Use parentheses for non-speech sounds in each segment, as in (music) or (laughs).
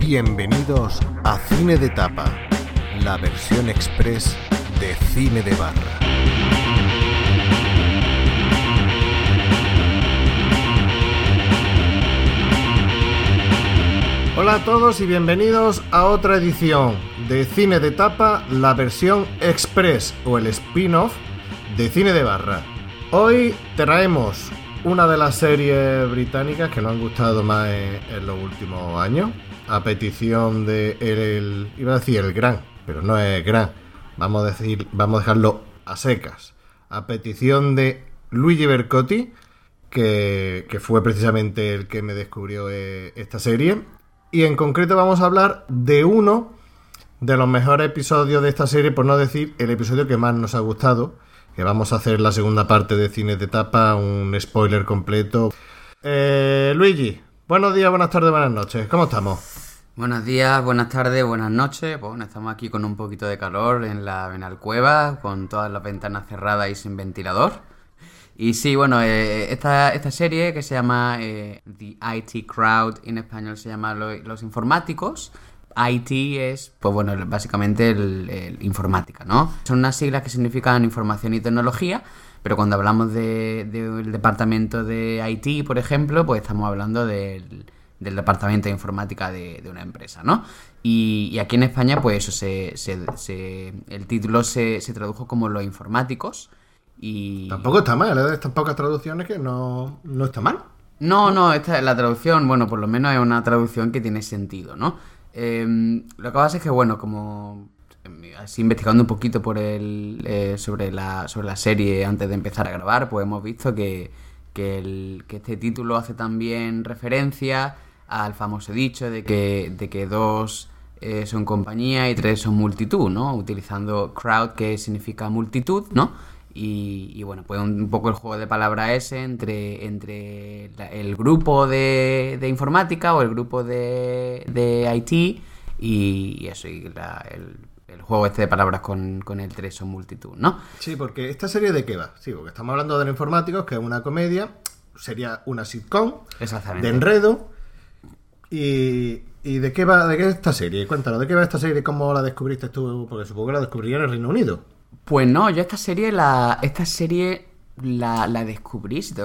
Bienvenidos a Cine de Tapa, la versión express de Cine de Barra. Hola a todos y bienvenidos a otra edición de Cine de Tapa, la versión express o el spin-off de Cine de Barra. Hoy traemos una de las series británicas que nos han gustado más en, los últimos años, a petición de el, iba a decir el gran, pero no es gran. Vamos a decir, vamos a dejarlo a secas. A petición de Luigi Bercotti, que, que fue precisamente el que me descubrió eh, esta serie. Y en concreto vamos a hablar de uno de los mejores episodios de esta serie, por no decir el episodio que más nos ha gustado. Que vamos a hacer la segunda parte de Cine de Tapa, un spoiler completo. Eh, Luigi, buenos días, buenas tardes, buenas noches. ¿Cómo estamos? Buenos días, buenas tardes, buenas noches. Bueno, estamos aquí con un poquito de calor en la Benalcueva, con todas las ventanas cerradas y sin ventilador. Y sí, bueno, eh, esta, esta serie que se llama eh, The IT Crowd, en español se llama Lo- Los Informáticos. IT es, pues bueno, básicamente el, el informática, ¿no? Son unas siglas que significan información y tecnología, pero cuando hablamos de- del departamento de IT, por ejemplo, pues estamos hablando del, del departamento de informática de, de una empresa, ¿no? Y, y aquí en España, pues eso se, se- se- el título se, se tradujo como los informáticos. Y... Tampoco está mal, ¿eh? Estas pocas traducciones que no, no está mal. No, no, esta la traducción, bueno, por lo menos es una traducción que tiene sentido, ¿no? Eh, lo que pasa es que, bueno, como eh, así investigando un poquito por el, eh, sobre, la, sobre la serie antes de empezar a grabar, pues hemos visto que, que, el- que este título hace también referencia al famoso dicho de que, de que dos eh, son compañía y tres son multitud, ¿no? Utilizando crowd, que significa multitud, ¿no? Y, y bueno, pues un, poco el juego de palabras ese entre, entre la- el grupo de, de informática o el grupo de, de IT y, y eso, y la- el, el juego este de palabras con, con el tres son multitud, ¿no? Sí, porque esta serie de qué va? Sí, porque estamos hablando de los informáticos, que es una comedia, sería una sitcom Exactamente. de enredo. Y, y de qué va de qué es esta serie? Cuéntanos, ¿de qué va esta serie? ¿Cómo la descubriste tú? Porque supongo que la descubriría en el Reino Unido. Pues no, yo esta serie la. Esta serie la, la descubrí. Si te,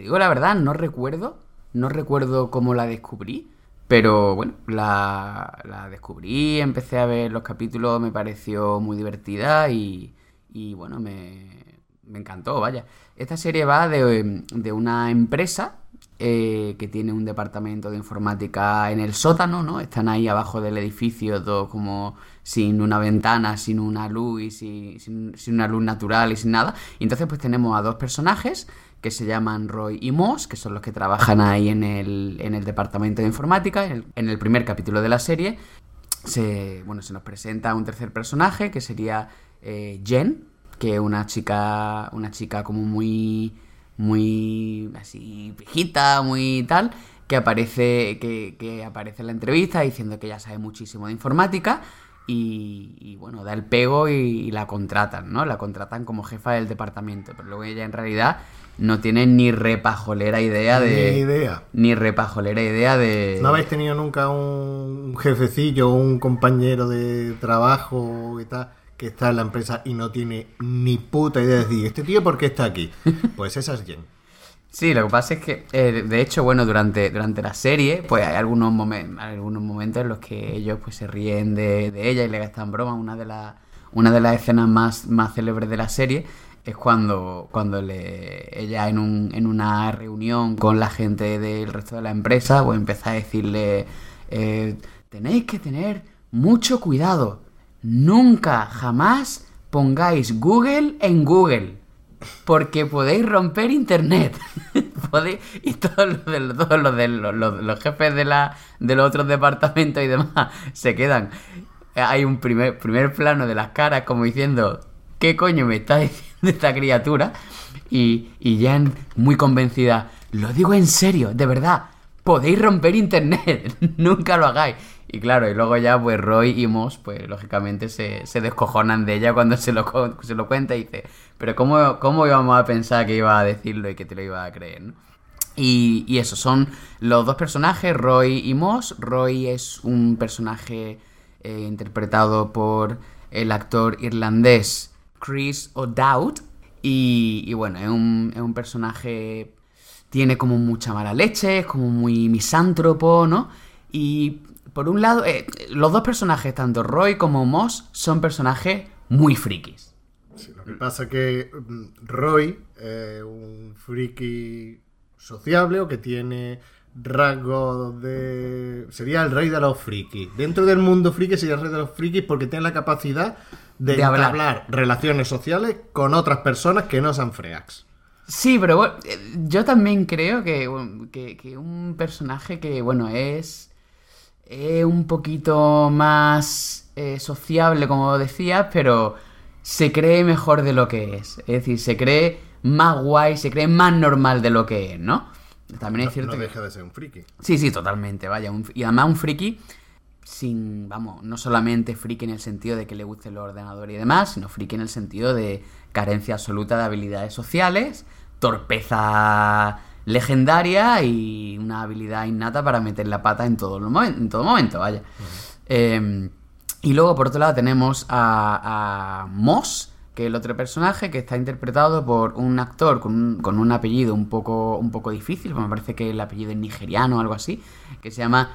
digo la verdad, no recuerdo. No recuerdo cómo la descubrí. Pero bueno, la, la descubrí, empecé a ver los capítulos, me pareció muy divertida y, y bueno, me, me encantó, vaya. Esta serie va de, de una empresa eh, que tiene un departamento de informática en el sótano, ¿no? Están ahí abajo del edificio, todo como sin una ventana, sin una luz y sin, una luz natural y sin nada. Y entonces pues tenemos a dos personajes que se llaman Roy y Moss, que son los que trabajan ahí en el, en el departamento de informática, en el, en el primer capítulo de la serie. Se, bueno, se nos presenta un tercer personaje que sería eh, Jen, que es una chica, una chica como muy, muy así viejita, muy tal, que aparece, que, que aparece en la entrevista diciendo que ella sabe muchísimo de informática y, y, bueno, da el pego y, y la contratan, ¿no? La contratan como jefa del departamento, pero luego ella en realidad no tiene ni repajolera idea de... Ni idea. Ni repajolera idea de... ¿No habéis tenido nunca un jefecillo, un compañero de trabajo y tal, que está en la empresa y no tiene ni puta idea de decir, ¿este tío por qué está aquí? (laughs) Pues esa es Jen. Sí, lo que pasa es que, eh, de hecho, bueno, durante, durante la serie, pues hay algunos, momen- algunos momentos en los que ellos pues se ríen de, de ella y le gastan broma. Una de, las una de las escenas más, más célebres de la serie es cuando, cuando le, ella en, un, en una reunión con la gente del resto de la empresa, pues empieza a decirle, eh, tenéis que tener mucho cuidado. Nunca, jamás pongáis Google en Google. Porque podéis romper internet. (laughs) Y todos los, jefes de, los otros departamentos y demás (laughs) se quedan. Hay un primer, plano de las caras como diciendo, ¿qué coño me está (laughs) diciendo esta criatura? Y, y Jan, muy convencida, lo digo en serio, de verdad, podéis romper internet, nunca lo hagáis. Y claro, y luego ya, pues Roy y Moss, pues lógicamente se, se descojonan de ella cuando se lo, se lo cuenta y dice, pero ¿cómo, ¿cómo íbamos a pensar que iba a decirlo y que te lo iba a creer, no? Y, y eso, son los dos personajes, Roy y Moss. Roy es un personaje eh, interpretado por el actor irlandés Chris O'Dowd. Y, y bueno, es un, es un personaje. Tiene como mucha mala leche, es como muy misántropo, ¿no? Y por un lado, eh, los dos personajes, tanto Roy como Moss, son personajes muy frikis. Sí, lo que pasa es que mm, Roy es un friki sociable o que tiene rasgos de... Sería el rey de los frikis. Dentro del mundo friki sería el rey de los frikis porque tiene la capacidad de, De hablar. relaciones sociales con otras personas que no sean freaks. Sí, pero bueno, eh, yo también creo que, que un personaje que, bueno, es, es un poquito más eh, sociable, como decías, pero se cree mejor de lo que es. Es decir, se cree más guay, se cree más normal de lo que es, ¿no? También No, es cierto no que... deja de ser un friki. Sí, sí, totalmente, vaya. un- y además un friki sin, vamos, no solamente friki en el sentido de que le guste los ordenadores y demás, sino friki en el sentido de carencia absoluta de habilidades sociales, torpeza legendaria y una habilidad innata para meter la pata en todo, momen- en todo momento, vaya. Eh, y luego, por otro lado, tenemos a, a Moss, que es el otro personaje, que está interpretado por un actor con un, con un apellido un poco, un poco difícil, me parece que el apellido es nigeriano o algo así, que se llama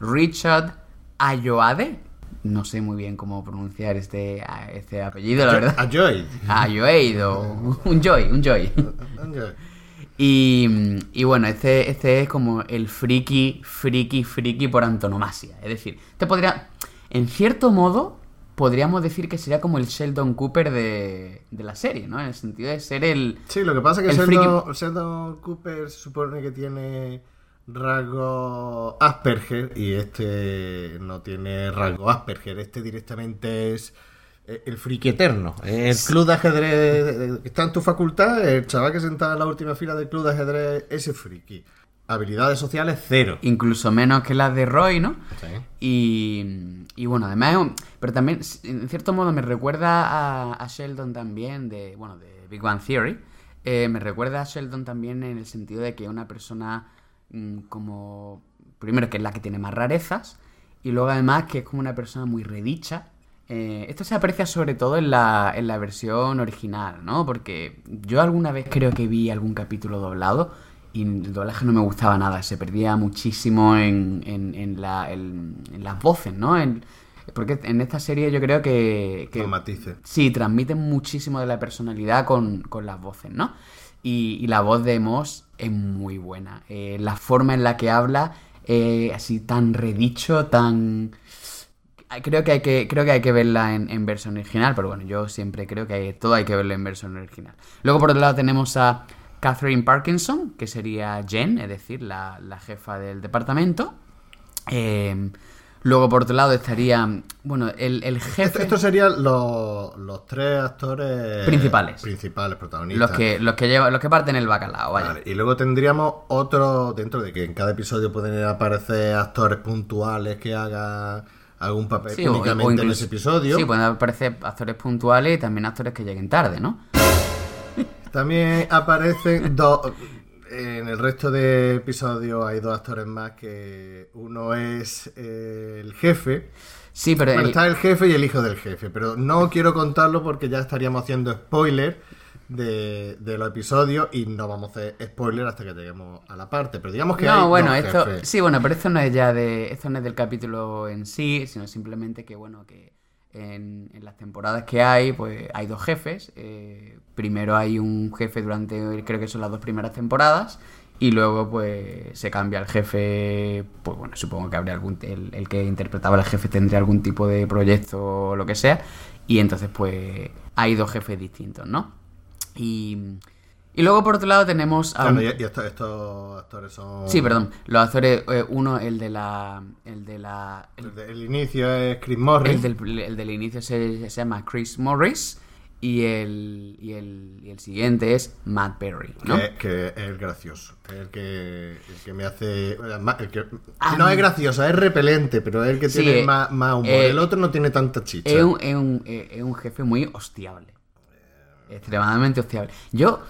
Richard Ayoade. No sé muy bien cómo pronunciar este, este apellido, la verdad. A Joy. (laughs) Ayoade o un Joy, un Joy. Y, y bueno, este, este es como el friki, friki, friki por antonomasia. Es decir, te podría. En cierto modo, podríamos decir que sería como el Sheldon Cooper de, de la serie, ¿no? En el sentido de ser el. Sí, lo que pasa es que El Sheldon, Sheldon Cooper se supone que tiene rasgo Asperger y este no tiene rasgo Asperger. Este directamente es el friki eterno. El club de ajedrez eh, que está en tu facultad, el chaval que sentado en la última fila del club de ajedrez, ese friki. Habilidades sociales, cero. Incluso menos que las de Roy, ¿no? Sí. Y, y bueno, además, pero también, en cierto modo, me recuerda a, a Sheldon también, de, bueno, de Big Bang Theory. Eh, me recuerda a Sheldon también en el sentido de que es una persona mm, como, primero que es la que tiene más rarezas, y luego además que es como una persona muy redicha. Eh, esto se aprecia sobre todo en la, en la versión original, ¿no? Porque yo alguna vez creo que vi algún capítulo doblado y el doblaje no me gustaba nada, se perdía muchísimo en, en, en la, en- las voces, ¿no? Porque en esta serie yo creo que... que matices. Sí, transmiten muchísimo de la personalidad con, con las voces, ¿no? Y, y la voz de Moss es muy buena. Eh, la forma en la que habla, eh, así tan redicho, tan... Creo que hay que, creo que, hay que verla en, en versión original, pero bueno, yo siempre creo que hay- todo hay que verlo en versión original. Luego, por otro lado, tenemos a Catherine Parkinson, que sería Jen, es decir, la, la jefa del departamento. Eh, luego, por otro lado, estaría, bueno, el, el jefe... Esto, estos serían los, los tres actores Principales. Principales, protagonistas. Los que, los que llevan, los que parten el bacalao, vaya. Vale, y luego tendríamos otro, dentro de que en cada episodio pueden aparecer actores puntuales que hagan algún papel Sí, o- o únicamente en ese episodio. Sí, pueden aparecer actores puntuales y también actores que lleguen tarde, ¿no? (laughs) También aparecen dos. En el resto de episodios hay dos actores más que uno es eh, el jefe. Sí, pero Bueno, el- está el jefe y el hijo del jefe, pero no quiero contarlo porque ya estaríamos haciendo spoiler de, de los episodios y no vamos a hacer spoiler hasta que lleguemos a la parte. Pero digamos que hay no, bueno, esto, jefes. sí, bueno, pero esto no es ya de, esto no es del capítulo en sí, sino simplemente que, bueno, que en, en las temporadas que hay, pues hay dos jefes. eh, primero hay un jefe durante, creo que son las dos primeras temporadas, y luego, pues, se cambia el jefe, pues bueno, supongo que habría algún, el, el que interpretaba al jefe tendría algún tipo de proyecto o lo que sea, y entonces, pues, hay dos jefes distintos, ¿no? Y, y luego, por otro lado, tenemos a Claro, un- y, y estos, estos actores son. Sí, perdón. Los actores, eh, uno, el de la. El de la. El, El, de- el inicio es Chris Morris. el del, el del inicio se, se llama Chris Morris. Y el, y el, y el siguiente es Matt Perry, ¿no? Que, que es el gracioso. El que, el que me hace. el que- Ah, no es gracioso, es repelente, pero es el que Sí, tiene eh, más, más humor. eh, el otro no tiene tanta chicha. Es un, es un- es- es un jefe muy hostiable. Extremadamente hostiable. Yo,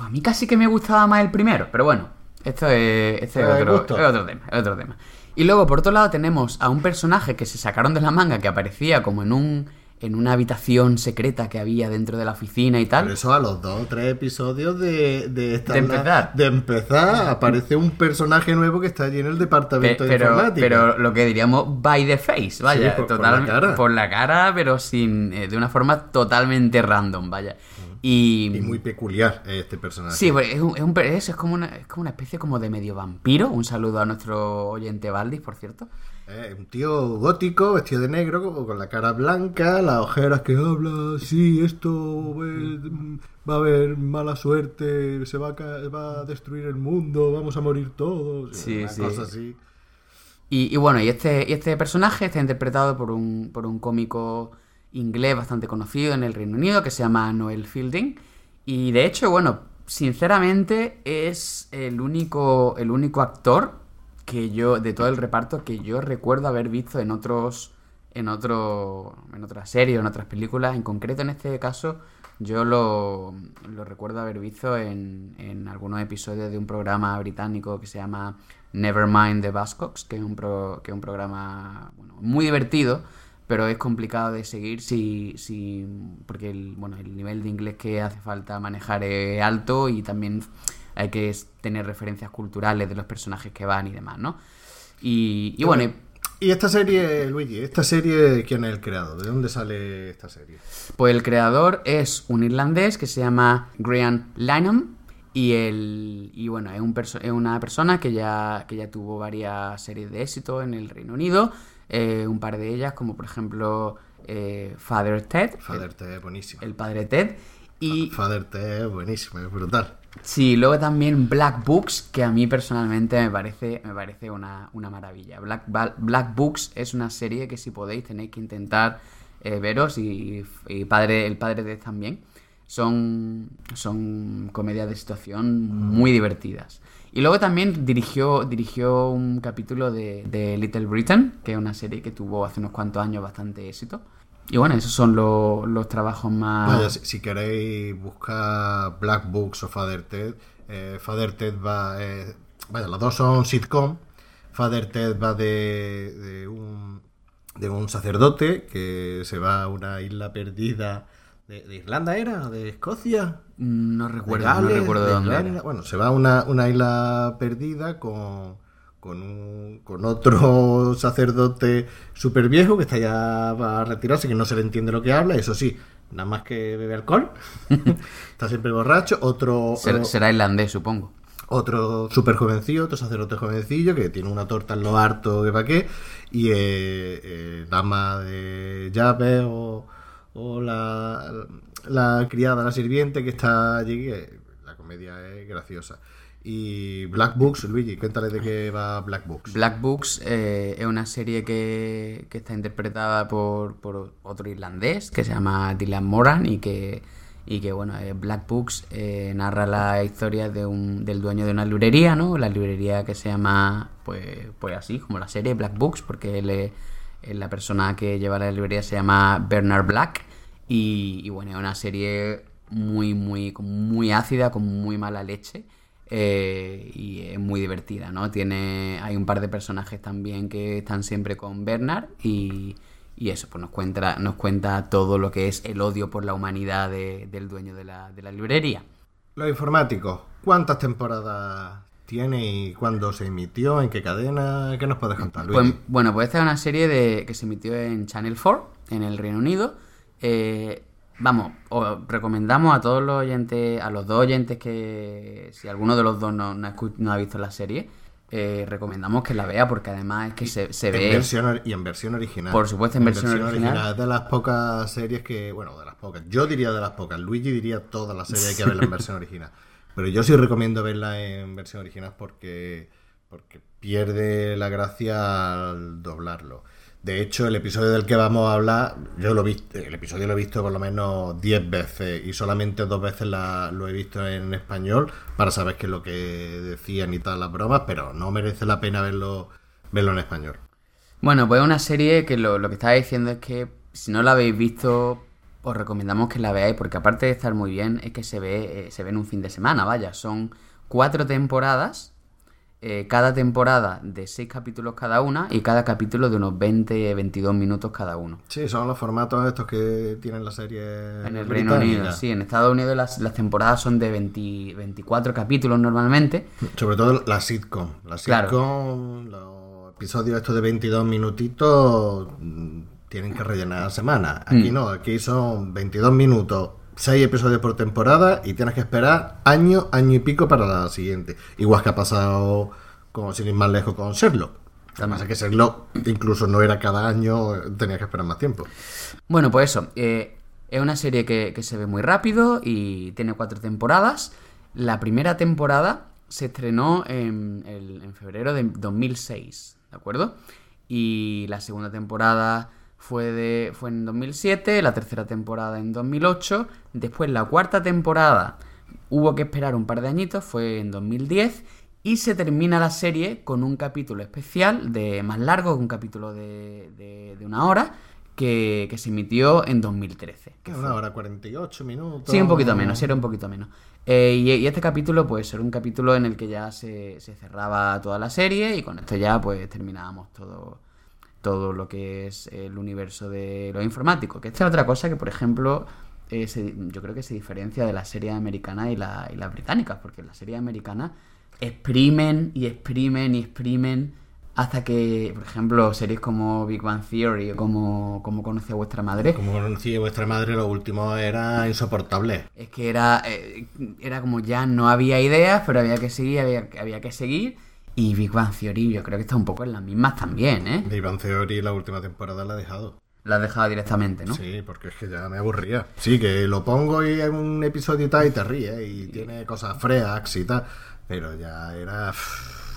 a mí casi que me gustaba más el primero, pero bueno, esto es, esto es Eh, otro, es otro tema, es otro tema. Y luego, por otro lado, tenemos a un personaje que se sacaron de la manga que aparecía como en un en una habitación secreta que había dentro de la oficina y tal. Por eso a los dos o tres episodios de, de, esta- De empezar. de empezar, aparece un personaje nuevo que está allí en el Pe- departamento de pero, informática. pero lo que diríamos by the face, vaya, Sí, por- por total- la cara. por la cara, pero sin eh, de una forma totalmente random, vaya. Y, Y muy peculiar este personaje. Sí, es, un, es, un per- es- es como una, es como una especie como de medio vampiro. Un saludo a nuestro oyente Valdis, por cierto. Eh, un tío gótico, vestido de negro, con, la cara blanca, las ojeras que habla, sí, esto eh, va a haber mala suerte, se va a, va a destruir el mundo, vamos a morir todos. Sí, sí. cosa así. Y, y bueno, y este, y este personaje está interpretado por un, por un cómico inglés bastante conocido en el Reino Unido que se llama Noel Fielding. Y de hecho, bueno, sinceramente es el único, el único actor que yo, de todo el reparto, que yo recuerdo haber visto en otros, en otro, en otras series en otras películas. En concreto, en este caso, yo lo, recuerdo haber visto en, en algunos episodios de un programa británico que se llama Nevermind the Buzzcocks, que es un, pro- que es un programa bueno, muy divertido, pero es complicado de seguir si, si porque el, bueno, el nivel de inglés que hace falta manejar es alto y también hay que tener referencias culturales de los personajes que van y demás, ¿no? Y, y bueno, y- Y esta serie, Luigi, esta serie, ¿quién es el creador? ¿De dónde sale esta serie? Pues el creador es un irlandés que se llama Graham Lynham y el y bueno, es, un perso- es una persona que ya, que ya tuvo varias series de éxito en el Reino Unido, eh, un par de ellas como por ejemplo eh, Father Ted, Father Ted buenísimo. el padre Ted, y Father Ted buenísimo, es brutal. sí, luego también Black Books, que a mí personalmente me parece, me parece una, una maravilla. Black, Black Books es una serie que si podéis tenéis que intentar eh, veros y, y padre, el padre Ted también. Son, son comedias de situación muy divertidas. Y luego también dirigió, dirigió un capítulo de, de Little Britain, que es una serie que tuvo hace unos cuantos años bastante éxito. Y bueno, esos son lo- los trabajos más... Si, queréis buscar Black Books o Father Ted, eh, Father Ted va. eh, vaya, los dos son sitcom. Father Ted va de, de un, de un sacerdote que se va a una isla perdida. ¿De, de Irlanda era? ¿De Escocia? No ¿De recuerdo, no recuerdo de dónde era. Bueno, se va a una, una isla perdida con, con, un- con otro (laughs) sacerdote súper viejo que está ya va a retirarse, que no se le entiende lo que habla, eso sí, nada más que bebe alcohol, (laughs) está siempre borracho, otro... Ser- será irlandés, supongo. Otro súper jovencillo, otro sacerdote jovencillo que tiene una torta en lo harto que pa' qué. Y eh, eh, dama de llave o, o la, la criada, la sirviente que está allí. la comedia es graciosa. Y Black Books, Luigi, cuéntale de qué va Black Books. Black Books eh, es una serie que, que está interpretada por, por otro irlandés que se llama Dylan Moran y que, y que bueno, eh, Black Books eh, narra la historia de un, del dueño de una librería, ¿no? La librería que se llama, pues, pues así, como la serie Black Books, porque él la persona que lleva la librería se llama Bernard Black y, bueno, es una serie muy, muy, muy ácida, con muy mala leche. eh, y es muy divertida, ¿no? Tiene, hay un par de personajes también que están siempre con Bernard y, y eso, pues nos cuenta, nos cuenta todo lo que es el odio por la humanidad de- del dueño de la, de la librería. Los informáticos, ¿cuántas temporadas tiene y cuándo se emitió? ¿En qué cadena? ¿Qué nos puedes contar, Luigi? Pues, bueno, pues esta es una serie de, que se emitió en Channel 4, en el Reino Unido. Eh, vamos, os recomendamos a todos los oyentes, a los dos oyentes que, si alguno de los dos no, no ha, escu- no ha visto la serie, eh, recomendamos que la vea porque además es que se, se En ve... versión y en versión original. Por supuesto, en versión original. Es de las pocas series que, bueno, de las pocas. Yo diría de las pocas. Luigi diría todas las series hay que verla en versión original. Pero yo sí recomiendo verla en versión original porque, porque pierde la gracia al doblarlo. De hecho, el episodio del que vamos a hablar, yo lo vi, el episodio lo he visto por lo menos 10 veces y solamente dos veces lo he visto en español para saber qué es lo que decían y tal las bromas, pero no merece la pena verlo, verlo en español. Bueno, pues es una serie que lo, lo que estaba diciendo es que si no la habéis visto, os recomendamos que la veáis, porque aparte de estar muy bien, es que se ve, eh, se ve en un fin de semana, vaya. Son cuatro temporadas, eh, cada temporada de seis capítulos cada una, y cada capítulo de unos 20, 22 minutos cada uno. Sí, son los formatos estos que tienen la serie En el Reino Unido, sí. En Estados Unidos las, las temporadas son de 20 24 capítulos normalmente. Sobre todo la sitcom. La Claro. sitcom, los episodios estos de 22 minutitos mm, tienen que rellenar la semana. Aquí Mm. no, aquí son 22 minutos, 6 episodios por temporada y tienes que esperar año, año y pico para la siguiente. Igual que ha pasado, como sin ir más lejos, con Sherlock. Además es que Sherlock incluso no era cada año, tenías que esperar más tiempo. Bueno, pues eso. eh, es una serie que, que se ve muy rápido y tiene cuatro temporadas. La primera temporada se estrenó en, el- en febrero de 2006, ¿de acuerdo? Y la segunda temporada fue, de, fue en 2007, la tercera temporada en 2008. Después la cuarta temporada hubo que esperar un par de añitos, fue en 2010. Y se termina la serie con un capítulo especial de más largo, un capítulo de, de- de una hora, que, que se emitió en 2013. Que una hora 48 minutos. Sí, un poquito menos, sí, era un poquito menos. Eh, y, y este capítulo, pues, era un capítulo en el que ya se, se cerraba toda la serie y con esto ya, pues, terminábamos todo, todo lo que es el universo de lo informático. Que esta es otra cosa que, por ejemplo, eh, se- yo creo que se diferencia de las series americanas y, la- y las británicas, porque las series americanas exprimen y exprimen y exprimen hasta que, por ejemplo, series como Big Bang Theory o como, como conoce a vuestra madre, Como conocía vuestra madre, lo último era insoportable. es que era, eh, era como ya no había ideas, pero había que seguir, había, había que seguir. Y Big Bang Theory yo creo que está un poco en las mismas también, ¿eh? De Iván Theory la última temporada la he dejado. La has dejado directamente, ¿no? Sí, porque es que ya me aburría. Sí, que lo pongo y hay un episodio y tal y te ríes y tiene cosas freaks y tal, pero ya era...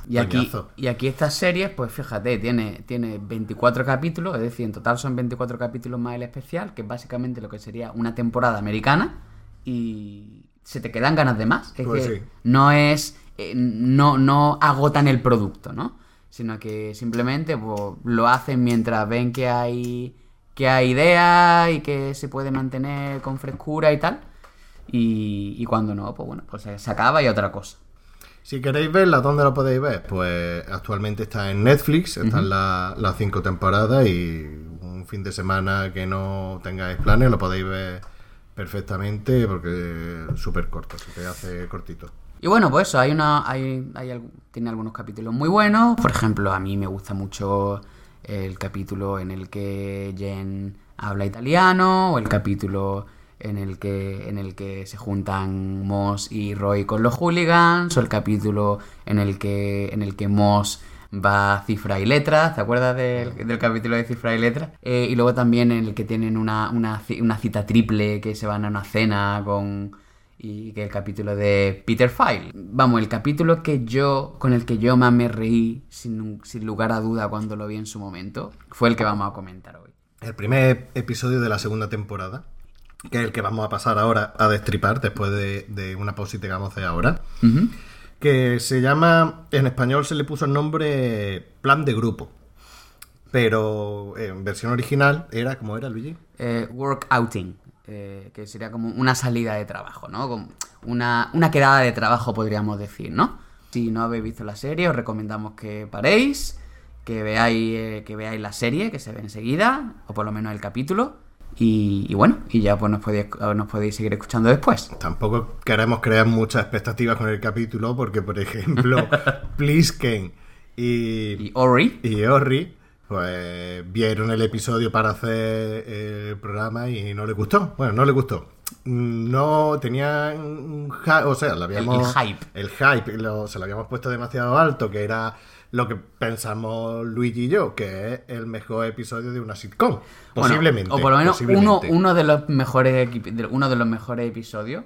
Y aquí, y aquí estas series, pues fíjate, tiene, tiene 24 capítulos, es decir, en total son 24 capítulos más el especial, que es básicamente lo que sería una temporada americana, y se te quedan ganas de más. Es Pues que sí. no es. Eh, no, no agotan el producto, ¿no? Sino que simplemente pues, lo hacen mientras ven que hay. que hay ideas y que se puede mantener con frescura y tal. Y, y cuando no, pues bueno, pues se, acaba y otra cosa. Si queréis verla, ¿dónde lo podéis ver? Pues actualmente está en Netflix, están la- las cinco temporadas y un fin de semana que no tengáis planes lo podéis ver perfectamente porque es súper corto, se te hace cortito. Y bueno, pues eso, hay una. Hay, hay tiene algunos capítulos muy buenos. Por ejemplo, a mí me gusta mucho el capítulo en el que Jen habla italiano. O el capítulo en el que. en el que se juntan Moss y Roy con los hooligans. O el capítulo en el que. en el que Moss va a cifra y letras, ¿te acuerdas del, del capítulo de cifra y letras? Eh, y luego también en el que tienen una, una, una cita triple que se van a una cena con y que el capítulo de Peter File. Vamos, el capítulo que yo, con el que yo más me reí, sin, sin lugar a duda, cuando lo vi en su momento, fue el que vamos a comentar hoy. El primer episodio de la segunda temporada, que es el que vamos a pasar ahora a destripar después de, de una pausita que vamos a hacer ahora, que se llama, en español se le puso el nombre Plan de Grupo, pero en versión original era, ¿cómo era Luigi? Eh, work outing, eh, que sería como una salida de trabajo, ¿no? Como una, una quedada de trabajo, podríamos decir, ¿no? Si no habéis visto la serie, os recomendamos que paréis, que veáis, eh, que veáis la serie, que se ve enseguida, o por lo menos el capítulo. Y, y bueno, y ya pues nos podéis, nos podéis seguir escuchando después. Tampoco queremos crear muchas expectativas con el capítulo porque, por ejemplo, (laughs) Plisken y, Y Ori, y Orri pues vieron el episodio para hacer el programa y no le gustó. Bueno, no le gustó. Mm, No tenían un o sea, lo habíamos, el hype. el hype, lo- se lo habíamos puesto demasiado alto, que era lo que pensamos Luigi y yo, que es el mejor episodio de una sitcom. Bueno, Posiblemente. o por lo menos uno, de los mejores uno de los mejores episodios.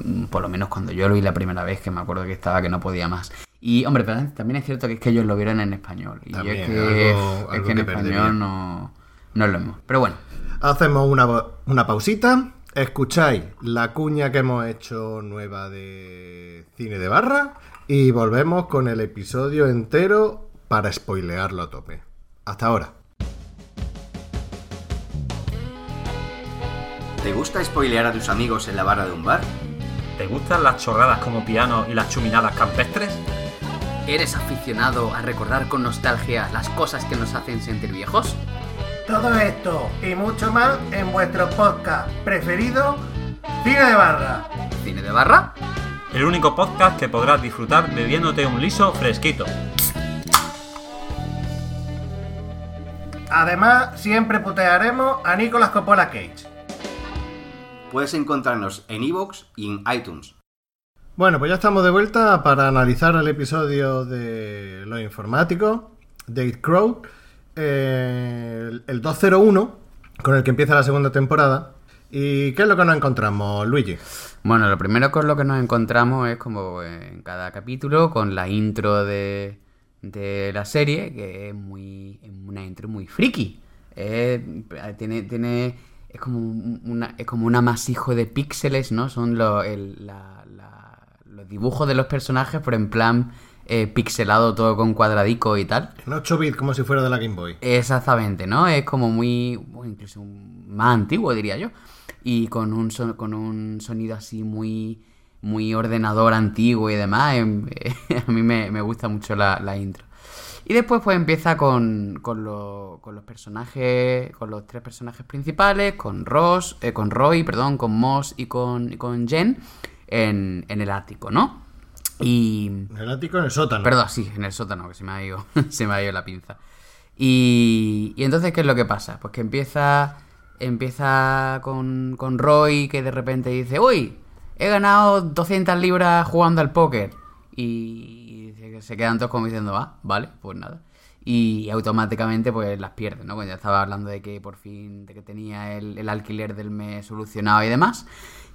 mm, Por lo menos cuando yo lo vi la primera vez, que me acuerdo que estaba que no podía más. Y, hombre, pero también es cierto que es que ellos lo vieron en español. Y yo También, es que, algo- es algo que en que español no, no lo hemos. Pero bueno, Hacemos una, una pausita. Escucháis la cuña que hemos hecho nueva de cine de barra. Y volvemos con el episodio entero para spoilearlo a tope. Hasta ahora. ¿Te gusta spoilear a tus amigos en la barra de un bar? ¿Te gustan las chorradas como piano y las chuminadas campestres? ¿Eres aficionado a recordar con nostalgia las cosas que nos hacen sentir viejos? Todo esto y mucho más en vuestro podcast preferido, Cine de Barra. ¿Cine de barra? El único podcast que podrás disfrutar bebiéndote un liso fresquito. Además, siempre putearemos a Nicolas Coppola Cage. Puedes encontrarnos en iVoox y en iTunes. Bueno, pues ya estamos de vuelta para analizar el episodio de los informáticos, Date Crow, eh, el- el 201, con el que empieza la segunda temporada. ¿Y qué es lo que nos encontramos, Luigi? Bueno, lo primero con lo que nos encontramos es como en cada capítulo con la intro de, de la serie, que es muy es una intro muy friki. Tiene, tiene, es como un- una, es como un amasijo de píxeles, ¿no? Son lo- los dibujos de los personajes, pero en plan eh, pixelado todo con cuadradico y tal. En 8 bits, como si fuera de la Game Boy. Exactamente, ¿no? Es como muy, bueno, incluso más antiguo, diría yo. Y con un, son- con un sonido así muy, muy ordenador antiguo y demás. em, (laughs) a mí me, me gusta mucho la, la intro. Y después pues empieza con, con, lo- con los personajes, con los tres personajes principales, con Ross, eh, con Roy, perdón, con Moss y con, y con Jen en, en el ático, ¿no? Y, En el ático, en el sótano. Perdón, sí, en el sótano, que se me ha ido, (laughs) se me ha ido la pinza. Y, y entonces, ¿qué es lo que pasa? Pues que empieza, empieza con, con Roy, que de repente dice, uy, he ganado 200 libras jugando al póker. Y dice que se quedan todos como diciendo, ah, vale, pues nada. Y automáticamente pues las pierde, ¿no? Cuando ya estaba hablando de que por fin, de que tenía el, el alquiler del mes solucionado y demás.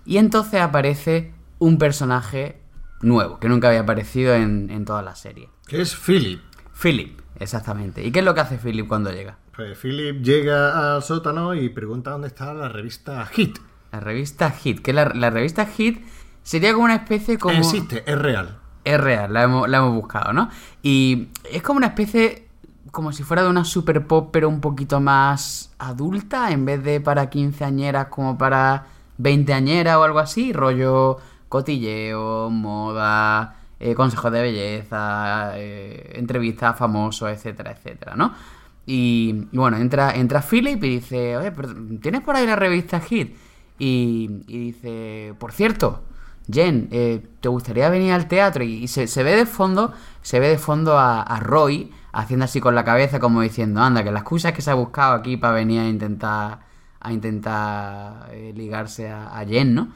Y entonces aparece un personaje nuevo, que nunca había aparecido en, en toda la serie. Que es Philip. Philip, exactamente. ¿Y qué es lo que hace Philip cuando llega? Pues Philip llega al sótano y pregunta dónde está la revista Hit. La revista Hit, que la, la revista Hit sería como una especie como... Existe, es real. Es real, la hemos, la hemos buscado, ¿no? Y es como una especie, como si fuera de una super pop, pero un poquito más adulta, en vez de para quinceañeras como para veinteañeras o algo así, rollo cotilleo, moda, eh, consejos de belleza, eh, entrevistas famosos, etcétera, etcétera, ¿no? Y, bueno, entra, entra Philip y dice, oye, ¿tienes por ahí la revista Hit? Y, y dice, por cierto, Jen, eh, ¿te gustaría venir al teatro? Y, se, se ve de fondo, se ve de fondo a, a Roy haciendo así con la cabeza como diciendo, anda, que las excusas que se ha buscado aquí para venir a intentar a intentar eh, ligarse a, a Jen, ¿no?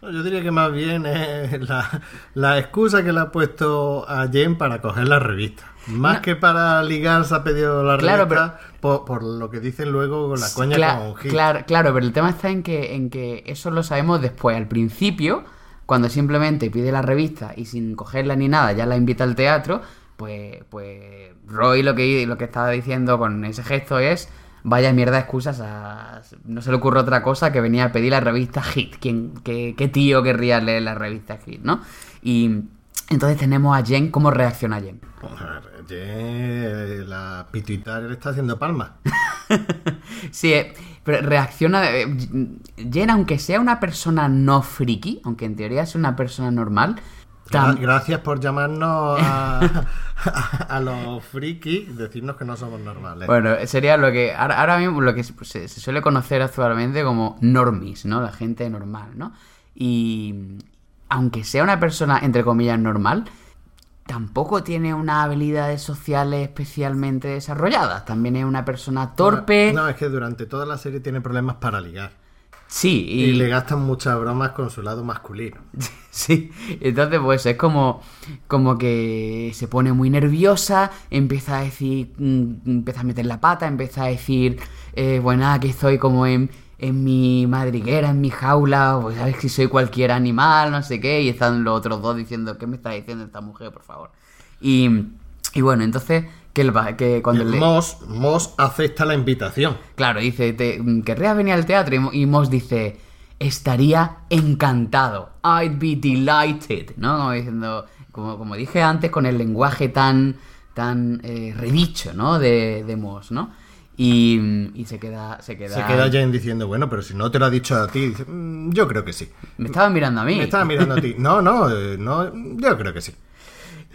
Yo diría que más bien es la, la excusa que le ha puesto a Jen para coger la revista. Más No. que para ligarse ha pedido la Claro, revista por, por lo que dicen luego con la coña Cla- con Hit. Claro, claro, pero el tema está en que, en que eso lo sabemos después. Al principio, cuando simplemente pide la revista y sin cogerla ni nada, ya la invita al teatro, pues, pues Roy lo que, lo que estaba diciendo con ese gesto es. Vaya mierda de excusas, a- no se le ocurre otra cosa que venía a pedir la revista Hit. ¿Quién, qué, qué tío querría leer la revista Hit, no? Y entonces tenemos a Jen, ¿cómo reacciona Jen? Jen, la pituitaria le está haciendo palmas. (laughs) Sí, eh, pero reacciona. eh, Jen, aunque sea una persona no friki, aunque en teoría sea una persona normal, tam- Gracias por llamarnos a, (laughs) a, a los frikis, decirnos que no somos normales. bueno, sería lo que ahora, ahora mismo lo que se, se- se suele conocer actualmente como normies, ¿no? La gente normal, ¿no? Y aunque sea una persona entre comillas normal, tampoco tiene unas habilidades sociales especialmente desarrolladas. También es una persona torpe. No, es que durante toda la serie tiene problemas para ligar. Sí, Y, le gastan muchas bromas con su lado masculino. (laughs) Sí, entonces pues es como, como que se pone muy nerviosa, empieza a decir, mm, empieza a meter la pata, empieza a decir, eh, bueno, nada, que estoy como en, en mi madriguera, en mi jaula, pues sabes que soy cualquier animal, no sé qué, y están los otros dos diciendo, ¿qué me está diciendo esta mujer, por favor? Y, y bueno, entonces, que, el que cuando le... Moss, Moss acepta la invitación. Claro, dice, te, ¿querrías venir al teatro? Y Mo- Y Moss dice, estaría encantado. I'd be delighted, ¿no? Como diciendo, como, como dije antes, con el lenguaje tan, tan eh, redicho, ¿no? De, de Moss, ¿no? Y, y se queda, se queda... Se queda Jane diciendo, bueno, pero si no te lo ha dicho a ti, dice, "Mm, yo creo que sí. Me estaba mirando a mí. Me estaba mirando a ti. No, no, eh, no, yo creo que sí.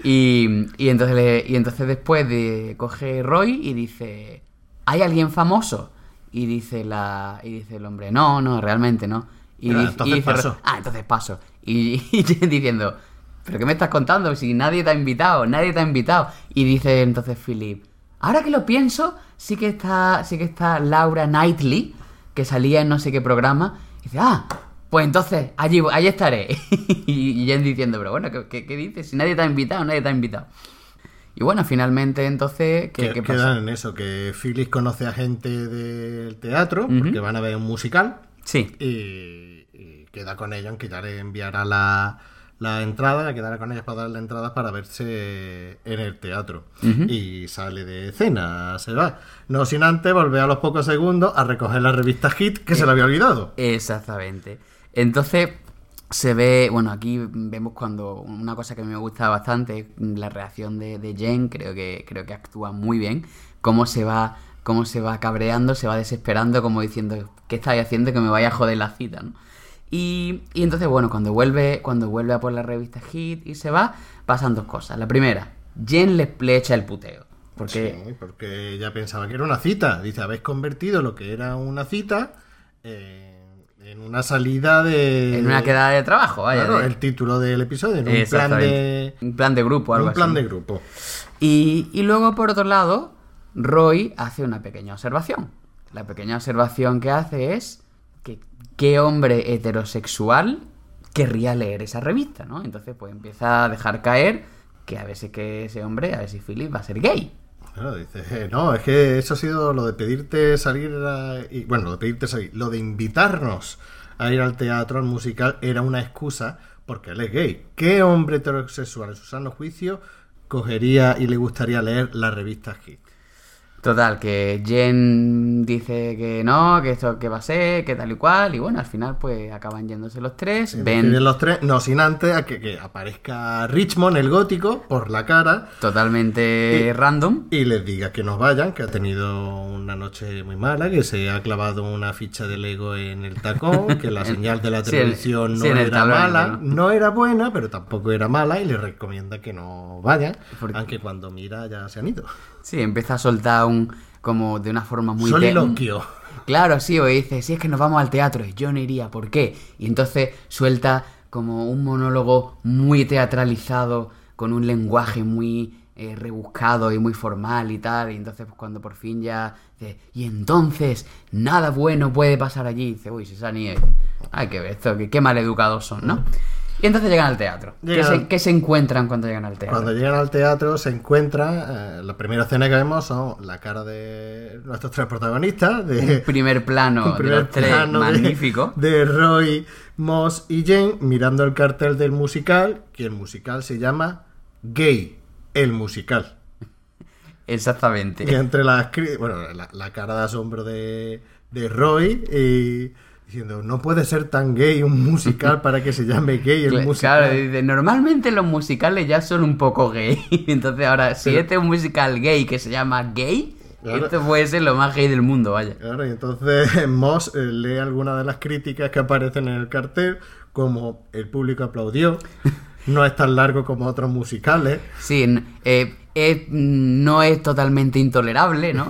Y, y entonces le- y entonces después de, coge Roy y dice, ¿hay alguien famoso? Y dice la y dice el hombre, no, no, realmente no. Y, Pero dice- entonces y dice Roy, paso. ah, entonces paso. Y, (laughs) y diciendo, ¿pero qué me estás contando? Si nadie te ha invitado, nadie te ha invitado. Y dice entonces Philip, ahora que lo pienso, sí que está, sí que está Laura Knightley, que salía en no sé qué programa. Y dice, ah, pues entonces, allí, allí estaré. (laughs) y, Jen diciendo, pero bueno, ¿qué, qué, qué dices? Si nadie te ha invitado, nadie te ha invitado. Y bueno, finalmente entonces, ¿qué, Que- qué quedan pasa? en eso, que Phyllis conoce a gente del teatro, porque van a ver un musical, Sí, y, y queda con ella, aunque ya le enviará la, la entrada, quedará con ellas para dar la entrada para verse en el teatro. Y sale de escena, se va. No sin antes volver a los pocos segundos a recoger la revista Hit, que se le había olvidado. exactamente. Entonces, se ve, bueno, aquí vemos cuando una cosa que me gusta bastante la reacción de, de Jen, creo que, creo que actúa muy bien, cómo se va, cómo se va cabreando, se va desesperando, como diciendo, ¿qué estáis haciendo que me vaya a joder la cita? ¿no? Y, y entonces, bueno, cuando vuelve, cuando vuelve a por la revista Hit y se va, pasan dos cosas. La primera, Jen le, le echa el puteo. Porque Sí, porque ella pensaba que era una cita. Dice, habéis convertido lo que era una cita en, en una salida de... en una quedada de trabajo, vaya. Claro, de- el título del episodio, en un plan de... Un plan de grupo, algo Un plan así. de grupo. Y, y luego, por otro lado, Roy hace una pequeña observación. La pequeña observación que hace es que qué hombre heterosexual querría leer esa revista, ¿no? Entonces, pues empieza a dejar caer que a veces que ese hombre, a ver si Philip va a ser gay. "Eh, no, es que eso ha sido lo de pedirte salir, a- y, bueno, lo de pedirte salir, lo de invitarnos a ir al teatro, al musical, era una excusa porque él es gay. ¿Qué hombre heterosexual en su sano juicio cogería y le gustaría leer la revista Hit? Total, que Jen dice que no, que esto que va a ser, que tal y cual, y bueno, al final pues acaban yéndose los tres, ven Deciden los tres, no sin antes a que, que aparezca Richmond, el gótico, por la cara totalmente Y- random. y les diga que nos vayan, que ha tenido una noche muy mala, que se ha clavado una ficha de Lego en el tacón, (laughs) que la señal de la Sí, el- televisión sí, no era tablón, mala, ¿no? no era buena, pero tampoco era mala y le recomienda que no vayan, Porque- aunque cuando mira ya se han ido. Sí, empieza a soltar un como de una forma muy Soliloquio. Claro, sí, o dice, si es que nos vamos al teatro, y yo no iría, ¿por qué? Y entonces suelta como un monólogo muy teatralizado, con un lenguaje muy eh, rebuscado y muy formal y tal, y entonces pues, cuando por fin ya dice, y entonces nada bueno puede pasar allí, dice, uy, si esa nieve, hay que ver esto, que qué mal educados son, ¿no? Y entonces llegan al teatro. ¿Qué Llegan- se, qué se encuentran cuando llegan al teatro? Cuando llegan al teatro se encuentra, eh, la primera escena que vemos son la cara de nuestros tres protagonistas, de, Un primer plano (laughs) un de primer los tres de- magnífico. De, Roy, Moss y Jane mirando el cartel del musical, que el musical se llama Gay, el musical. (laughs) Exactamente. Y entre las bueno, la, la cara de asombro de, de Roy y diciendo, no puede ser tan gay un musical para que se llame gay el (laughs) musical. Claro, dice, normalmente los musicales ya son un poco gay. (laughs) Entonces ahora, si Pero- este es un musical gay que se llama gay, Claro. esto puede ser lo más gay del mundo, vaya. Claro, y entonces (laughs) Moss eh, lee algunas de las críticas que aparecen en el cartel, como el público aplaudió, no es tan largo como otros musicales. Sí, eh, es- no es totalmente intolerable, ¿no?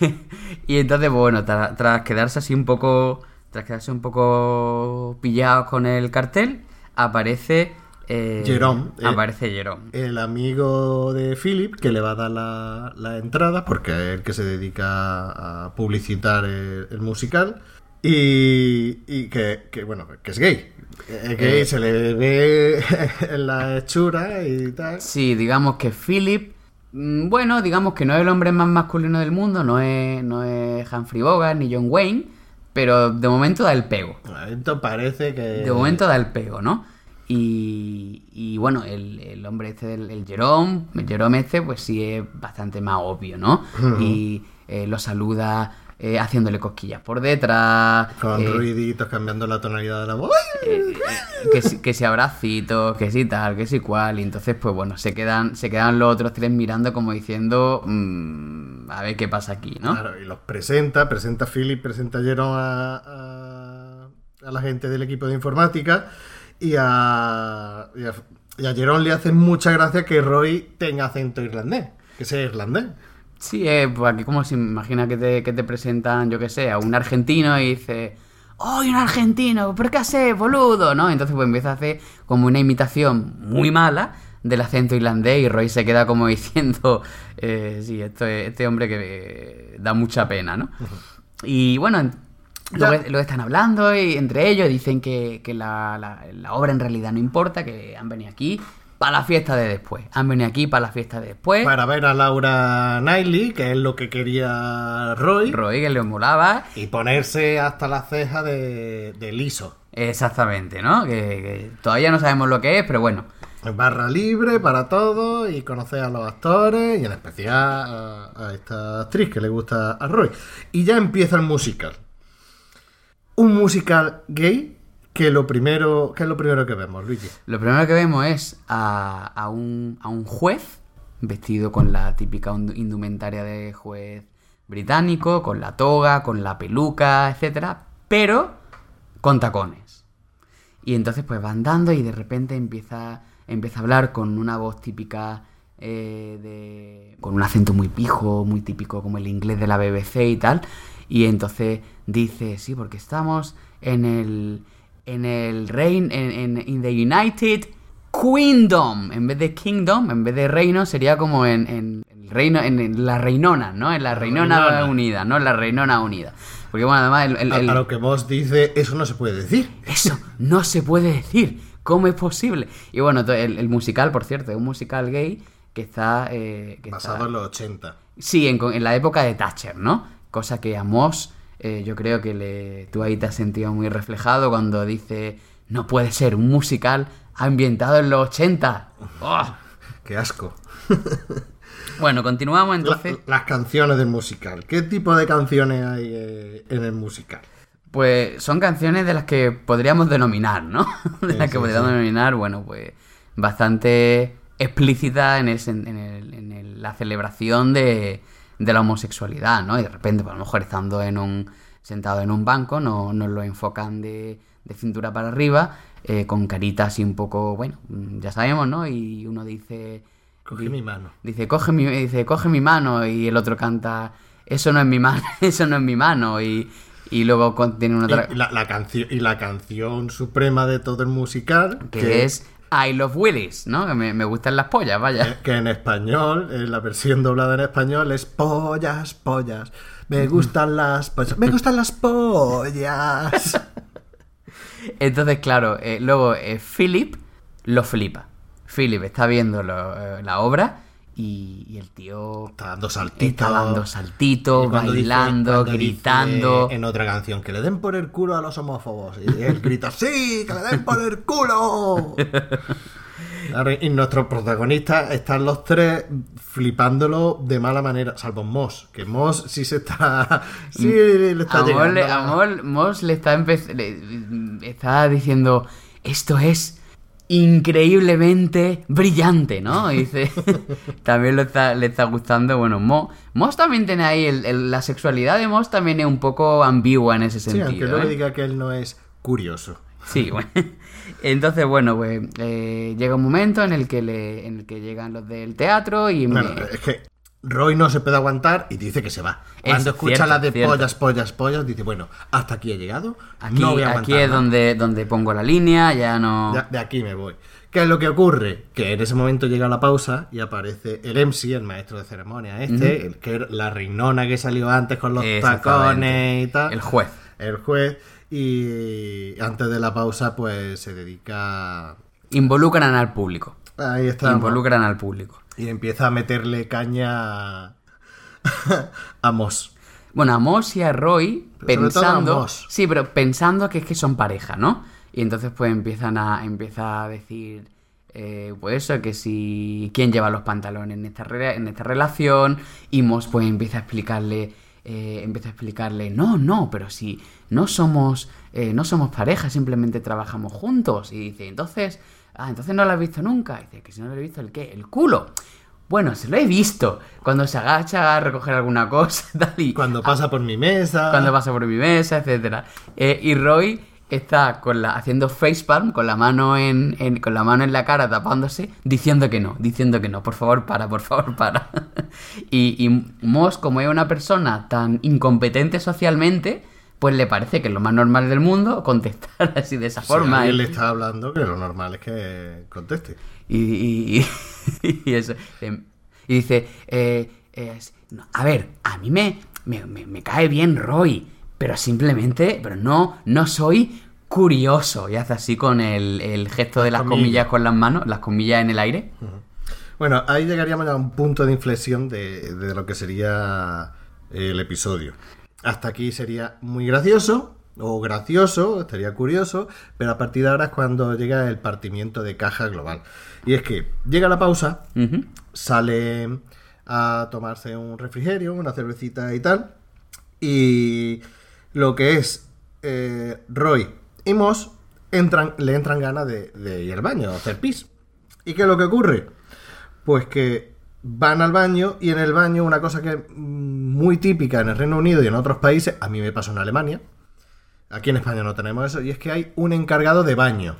(laughs) y entonces, bueno, tra- tras quedarse así un poco, tras quedarse un poco pillados con el cartel, aparece... eh, Jerome, eh, Aparece Jerome. El amigo de Philip, que le va a dar la, la entrada, porque es el que se dedica a publicitar el, el musical, y, y que, que, bueno, que es gay. Es gay, Eh. se le ve (laughs) en la hechura y tal. Sí, digamos que Philip, bueno, digamos que no es el hombre más masculino del mundo, no es, no es Humphrey Bogart ni John Wayne, pero de momento da el pego. Esto parece que... De momento da el pego, ¿no? Y, y bueno, el, el hombre este, el, el Jerome, el Jerome este, pues sí es bastante más obvio, ¿no? Y eh, lo saluda eh, haciéndole cosquillas por detrás. Con eh, ruiditos cambiando la tonalidad de la voz. eh, que, si, que si abracitos, que si tal, que si cual. Y entonces, pues bueno, se quedan, se quedan los otros tres mirando como diciendo, "Mm, a ver qué pasa aquí, ¿no? Claro, y los presenta, presenta a Philip, presenta a Jerome a, a- a la gente del equipo de informática y a, y a, y a Jerome le hace mucha gracia que Roy tenga acento irlandés, que sea irlandés. Sí, eh, pues aquí como se imagina que te, que te presentan, yo que sé, a un argentino y dice, ¡Oh, un argentino! ¿Por qué haces, boludo? ¿No? Entonces pues empieza a hacer como una imitación muy mala del acento irlandés y Roy se queda como (laughs) diciendo, eh, sí, esto es- este hombre que eh, da mucha pena, ¿no? Y bueno, luego, luego están hablando y entre ellos dicen que, que la, la- la obra en realidad no importa, que han venido aquí para la fiesta de después. Han venido aquí para la fiesta de después. Para ver a Laura Knightley, que es lo que quería Roy, Roy, que le molaba. y ponerse hasta la ceja de, de liso. Exactamente, ¿no? Que, que todavía no sabemos lo que es, pero bueno. Barra libre para todos y conocer a los actores y en especial a, a esta actriz que le gusta a Roy. Y ya empieza el musical. Un musical gay que lo primero, que es lo primero que vemos, Luigi. Lo primero que vemos es a, a un, a un juez vestido con la típica indumentaria de juez británico, con la toga, con la peluca, etcétera, pero con tacones. Y entonces pues va andando y de repente empieza, empieza a hablar con una voz típica eh, de... con un acento muy pijo, muy típico como el inglés de la BBC y tal. Y entonces dice, sí, porque estamos en el... en el reino... en, en in the United Queendom. En vez de Kingdom, en vez de reino, sería como en, en reino, en, la reinona, ¿no? En la reinona Reinona. unida, ¿no? En la reinona unida. Porque bueno, además el- el- A, el- a lo que Moss dice, eso no se puede decir. eso no se puede decir. ¿Cómo es posible? Y bueno, el, musical, por cierto, es un musical gay que está... eh, que Basado está- en los 80. Sí, en, en la época de Thatcher, ¿no? Cosa que a Moss, eh, yo creo que le, tú ahí te has sentido muy reflejado cuando dice, no puede ser, un musical ambientado en los 80. ¡Oh! Qué asco. (laughs) Bueno, continuamos La- entonces. las canciones del musical. ¿Qué tipo de canciones hay eh, en el musical? Pues son canciones de las que podríamos denominar, ¿no? (laughs) De Sí, las que sí, podríamos sí. denominar, bueno, pues bastante explícita en, el sen- en, el- en el- la celebración de, de la homosexualidad, ¿no? Y de repente, pues, a lo mejor estando en un sentado en un banco, no, nos lo enfocan de, de cintura para arriba, eh, con carita así un poco, bueno, mm, ya sabemos, ¿no? Y uno dice... Coge mi mano. Dice, coge mi, dice, coge mi mano y el otro canta, eso no es mi mano, (laughs) eso no es mi mano y, y luego tiene una otra Y la, la canción y la canción suprema de todo el musical que, es I Love Willis, ¿no? Que me, me gustan las pollas, vaya. que en español, en la versión doblada en español es pollas, pollas. Me gustan las pollas. Me gustan las pollas. (laughs) Entonces, claro, eh, luego eh, Philip lo flipa. Philip está viendo lo- eh, la obra y, y el tío Está dando saltitos. está dando saltitos, bailando, dice gritando. en otra canción, que le den por el culo a los homófobos. Y él grita, ¡sí! ¡Que le den por el culo! Y nuestros protagonistas están los tres flipándolo de mala manera, salvo Moss, que Moss sí se está. (laughs) Sí, le está A Moll, llegando. le- la- a Moll- Moss le está, le- está diciendo, esto es increíblemente brillante, ¿no? Y dice, (laughs) también lo está, le está gustando, bueno, Mo, Moss también tiene ahí, el- el- la sexualidad de Moss también es un poco ambigua en ese Sí, sentido. aunque no ¿eh? diga que él no es curioso. Sí, (laughs) bueno. Entonces, bueno, pues eh, llega un momento en el que le, en el que llegan los del teatro y me- Bueno, es que Roy no se puede aguantar y dice que se va. Es Cuando escucha cierto, las de cierto. pollas, pollas, pollas, dice, bueno, hasta aquí he llegado. aquí, no voy a aquí aguantar es donde, donde pongo la línea, ya no... Ya- de aquí me voy. ¿Qué es lo que ocurre? Que en ese momento llega la pausa y aparece el MC, el maestro de ceremonia este, el que la reinona que salió antes con los tacones y tal. El juez. El juez. Y antes de la pausa, pues se dedica. Involucran al público. Ahí está. Involucran al público. Y empieza a meterle caña a Moss. Bueno, a Moss y a Roy Pero a pensando. Sí, pero pensando que es que son pareja, ¿no? Y entonces pues empiezan a, empieza a decir, eh, pues eso, que si quién lleva los pantalones en esta, re- en esta relación, y Moss pues empieza a explicarle, eh, empieza a explicarle, no, no, pero si no somos, eh, no somos pareja, simplemente trabajamos juntos. Y dice, entonces, ah, entonces no lo has visto nunca. Y dice, que si no lo he visto, ¿el qué? El culo. Bueno, se lo he visto. Cuando se agacha a recoger alguna cosa, (laughs) tal y Cuando pasa por mi mesa. cuando pasa por mi mesa, etcétera. Eh, y Roy está con la, haciendo facepalm, con la mano en, en- con la mano en la cara tapándose, diciendo que no, diciendo que no, por favor para, por favor (laughs) para. y, y Moss, como es una persona tan incompetente socialmente, pues le parece que es lo más normal del mundo contestar (laughs) así de esa Si forma. alguien ¿eh? le está hablando, que lo normal es que conteste. Y, y, y- (laughs) y eso. eh, Y dice, eh, eh, a ver, a mí me, me, me- me cae bien Roy, pero simplemente, pero no, no soy curioso. Y hace así con el, el gesto de las comillas. comillas con las manos, las comillas en el aire. Bueno, ahí llegaríamos a un punto de inflexión de, de lo que sería el episodio. Hasta aquí sería muy gracioso, o gracioso, estaría curioso, pero a partir de ahora es cuando llega el partimiento de caja global. Y es que llega la pausa, sale a tomarse un refrigerio, una cervecita y tal, y lo que es eh, Roy y Moss entran, le entran ganas de, de ir al baño, hacer pis. ¿Y qué es lo que ocurre? Pues que van al baño y en el baño una cosa que es mm, muy típica en el Reino Unido y en otros países, a mí me pasó en Alemania, aquí en España no tenemos eso, y es que hay un encargado de baño.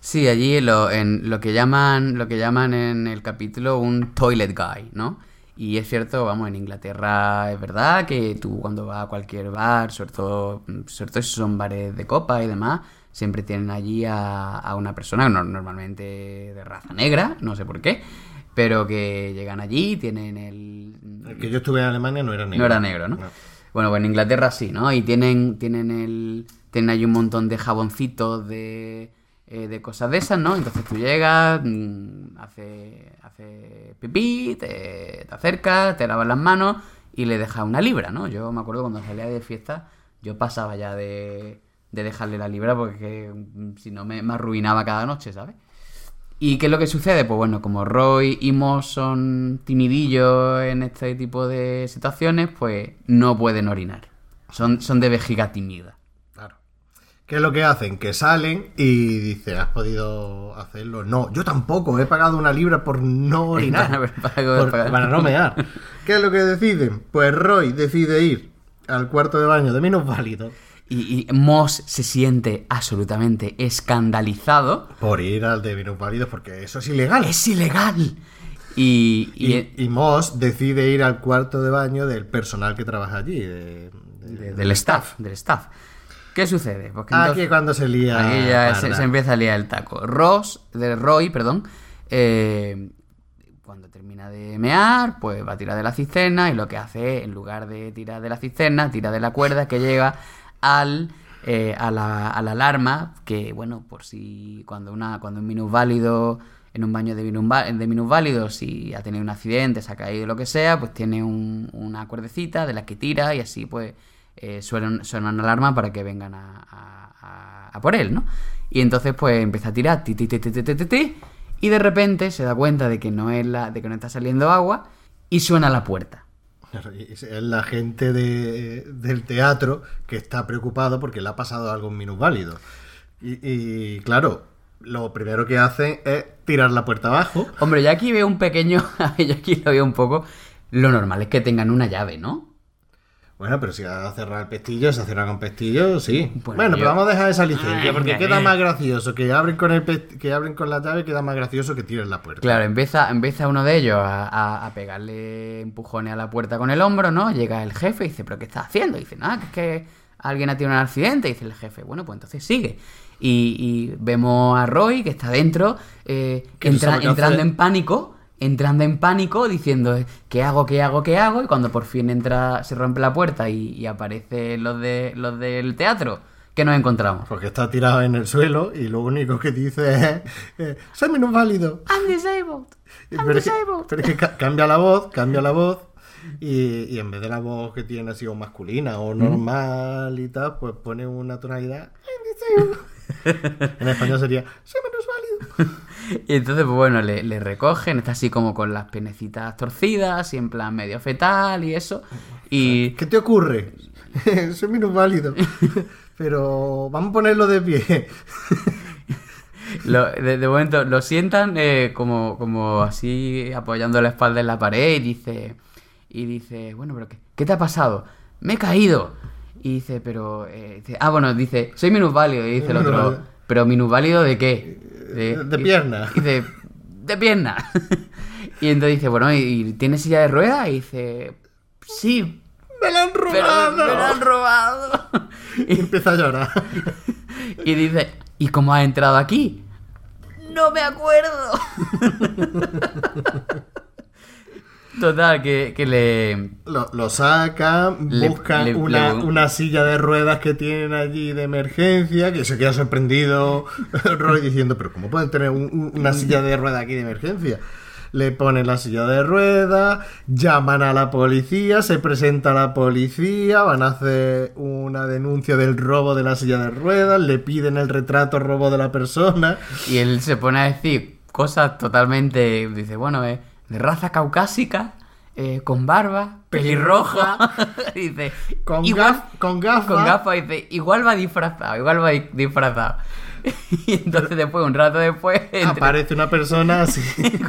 Sí, allí lo, en lo que llaman, lo que llaman en el capítulo un toilet guy, ¿no? Y es cierto, vamos, en Inglaterra es verdad que tú cuando vas a cualquier bar, sobre todo, todo si son bares de copa y demás, siempre tienen allí a, a una persona, no- normalmente de raza negra, no sé por qué, pero que llegan allí, tienen el... El que yo estuve en Alemania no era negro. No era negro, ¿no? Bueno, pues en Inglaterra sí, ¿no? Y tienen, tienen el. Tienen ahí un montón de jaboncitos de. eh, de cosas de esas, ¿no? Entonces tú llegas, mm, hace, hace pipí, te, te acercas, te lavas las manos y le dejas una libra, ¿no? Yo me acuerdo cuando salía de fiesta, yo pasaba ya de, de dejarle la libra porque mm, si no me, me arruinaba cada noche, ¿sabes? ¿Y qué es lo que sucede? Pues bueno, como Roy y Moss son timidillos en este tipo de situaciones, pues no pueden orinar. Son, son de vejiga tímida. Claro. ¿Qué es lo que hacen? Que salen y dice, ¿has podido hacerlo? No, yo tampoco, he pagado una libra por no (laughs) orinar. (laughs) Para- para- Por- para- no mear. (laughs) ¿Qué es lo que deciden? Pues Roy decide ir al cuarto de baño de minusválido Y, y Moss se siente absolutamente escandalizado. por ir al de minusválidos porque eso es ilegal. ¡Es ilegal! Y, y- Moss decide ir al cuarto de baño del personal que trabaja allí. de- de- de- del staff, del staff. ¿Qué sucede? Que Aquí entonces- es cuando se lía. Aquí ya se, empieza a liar el taco. Ross, de Roy, perdón, eh, cuando termina de mear, pues va a tirar de la cisterna y lo que hace, en lugar de tirar de la cisterna, tira de la cuerda que lleva al, eh, a, la, alarma, que bueno, por si cuando, una, cuando un minusválido en un baño de, minusválidos si ha tenido un accidente, se ha caído lo que sea, pues tiene un, una cuerdecita de la que tira y así pues eh, suena, suena, una alarma para que vengan a, a, por él, ¿no? Y entonces pues empieza a tirar, ti, ti, ti, ti, ti, ti, y de repente se da cuenta de que no es la, de que no está saliendo agua y suena la puerta. Es la gente de- del teatro que está preocupado porque le ha pasado algo minusválido. Y, claro, lo primero que hacen es tirar la puerta abajo. Hombre, yo aquí veo un pequeño, (laughs) yo aquí lo veo un poco, lo normal es que tengan una llave, ¿no? Bueno, pero si va a cerrar el pestillo, se cierra con pestillo, sí. Bueno, Bueno, yo- pero vamos a dejar esa licencia Ay, porque queda eh. más gracioso que abren con el pest- que abren con la llave, queda más gracioso que tiren la puerta. Claro, empieza, empieza uno de ellos a, a- a pegarle empujones a la puerta con el hombro, ¿no? Llega el jefe y dice, ¿pero qué estás haciendo? Y dice, nada, que es que alguien ha tenido un accidente. Y dice el jefe, bueno, pues entonces sigue. Y, y vemos a Roy que está dentro, eh, entra- entrando en pánico, entrando en pánico, diciendo, ¿qué hago, qué hago, qué hago? Y cuando por fin entra, se rompe la puerta y, y aparecen los, de, los del teatro, ¿qué nos encontramos? Porque está tirado en el suelo y lo único que dice es: eh, ¡Soy minusválido! I'm disabled. I'm Pero es, que, disabled. pero es que ca- cambia la voz, cambia la voz. Y, y en vez de la voz que tiene así o masculina o normal y tal, pues pone una tonalidad. (laughs) En español sería, soy menos válido. (laughs) Y entonces, pues bueno, le, le recogen, está así como con las piernecitas torcidas y en plan medio fetal y eso. Y ¿Qué te ocurre? (laughs) soy menos válido. Pero vamos a ponerlo de pie. lo- de, de momento lo sientan eh, como, como así apoyando la espalda en la pared y dice, y dice, bueno, pero ¿qué, qué te ha pasado? Me he caído. Y dice, pero... eh, dice, ah, bueno, dice, soy minusválido. Y dice el otro, pero minusválido de qué? De pierna. y Dice, de pierna. (laughs) y entonces dice, bueno, ¿y, tienes silla de ruedas? Y dice, sí, ¡Me la han pero robado! me la han robado. (laughs) Y empieza a llorar. (laughs) Y dice, ¿y cómo has entrado aquí? No me acuerdo. Total, que, que le... Lo, lo sacan, Le- buscan le- una, una silla de ruedas que tienen allí de emergencia, que se queda sorprendido (laughs) Roy diciendo, pero ¿cómo pueden tener un- un- una silla de ruedas aquí de emergencia? Le ponen la silla de ruedas, llaman a la policía, se presenta la policía, van a hacer una denuncia del robo de la silla de ruedas, le piden el retrato robo de la persona. Y él se pone a decir cosas totalmente... Dice, bueno, eh, de raza caucásica, eh, con barba, pelirroja. (laughs) dice, Con, igual, gaf- con gafas. con gafas, dice, igual va disfrazado, igual va di- disfrazado. (laughs) y entonces después, un rato después... (laughs) Aparece una persona así.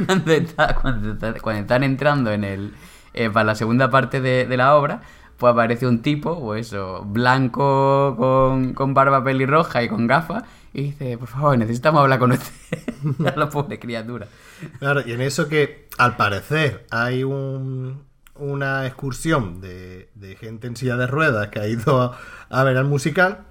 cuando, está- cuando, está- cuando están entrando en el eh, para la segunda parte de, de la obra, pues aparece un tipo, o eso, blanco con, con barba pelirroja y con gafas, y dice, por favor, necesitamos hablar con usted. (laughs) a la pobre criatura. Claro, y en eso que al parecer hay un- una excursión de, gente en silla de ruedas que ha ido a, ver al musical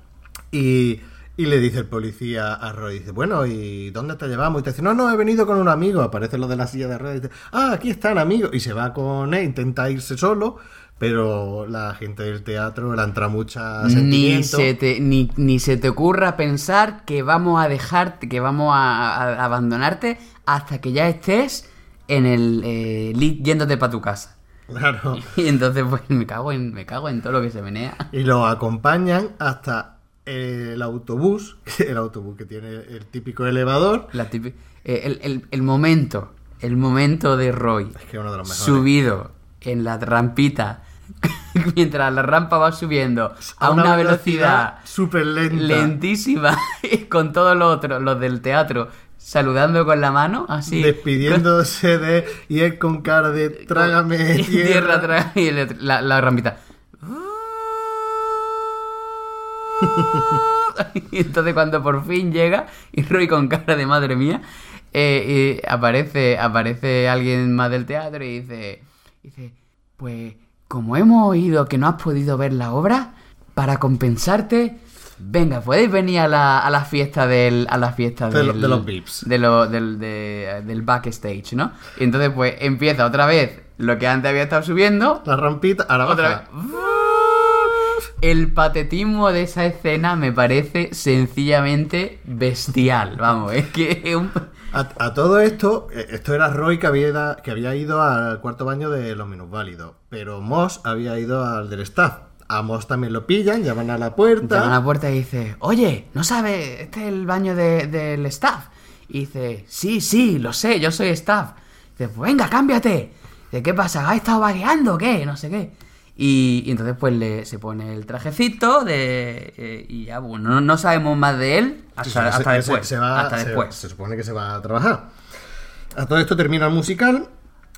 y, y le dice el policía a Roy, dice, bueno, ¿y dónde te llevamos? Y te dice, no, no, he venido con un amigo. Aparece lo de la silla de ruedas y dice, ah, aquí están amigos. Y se va con él, intenta irse solo, pero la gente del teatro le entra mucha Ni se, te, ni, ni se te ocurra pensar que vamos a dejarte, que vamos a, abandonarte hasta que ya estés en el eh, yéndote para tu casa. Claro. (laughs) Y entonces pues me cago en, me cago en todo lo que se menea. Y lo acompañan hasta el autobús, el autobús que tiene el típico elevador. La eh, el, el- el momento, el momento de Roy Es que uno de los mejores. subido en la rampita (laughs) mientras la rampa va subiendo a, una, velocidad, súper lenta. lentísima (laughs) con todos los otros, los del teatro, saludando con la mano, así. Despidiéndose de. Y él con cara de trágame tierra. (laughs) atrás, y el la, la rampita. Y entonces cuando por fin llega y Roy con cara de madre mía eh, y aparece aparece alguien más del teatro y dice dice pues como hemos oído que no has podido ver la obra para compensarte venga podéis venir a la, a la fiesta del a la fiesta De lo- del- de los VIPs. de lo- del, de- del backstage no y entonces pues empieza otra vez lo que antes había estado subiendo La rampita, ahora otra baja. vez. El patetismo de esa escena me parece sencillamente bestial. Vamos, es que es un... A, a todo esto, eh, esto era Roy que había, que había ido al cuarto baño de los minusválidos. Pero Moss había ido al del staff. A Moss también lo pillan, llaman a la puerta. Llama a la puerta y dice, oye, ¿no sabe? Este es el baño de- del staff. Y dice, sí, sí, lo sé, yo soy staff. Dice, pues venga, cámbiate. Dice, ¿qué pasa? ¿Has estado vagueando o qué? No sé qué. Y, y entonces pues le, se pone el trajecito de, eh, y ya, bueno, no, no sabemos más de él hasta, Sí, se- hasta se- después. se va- hasta se- después. se supone que se va a trabajar. A todo esto termina el musical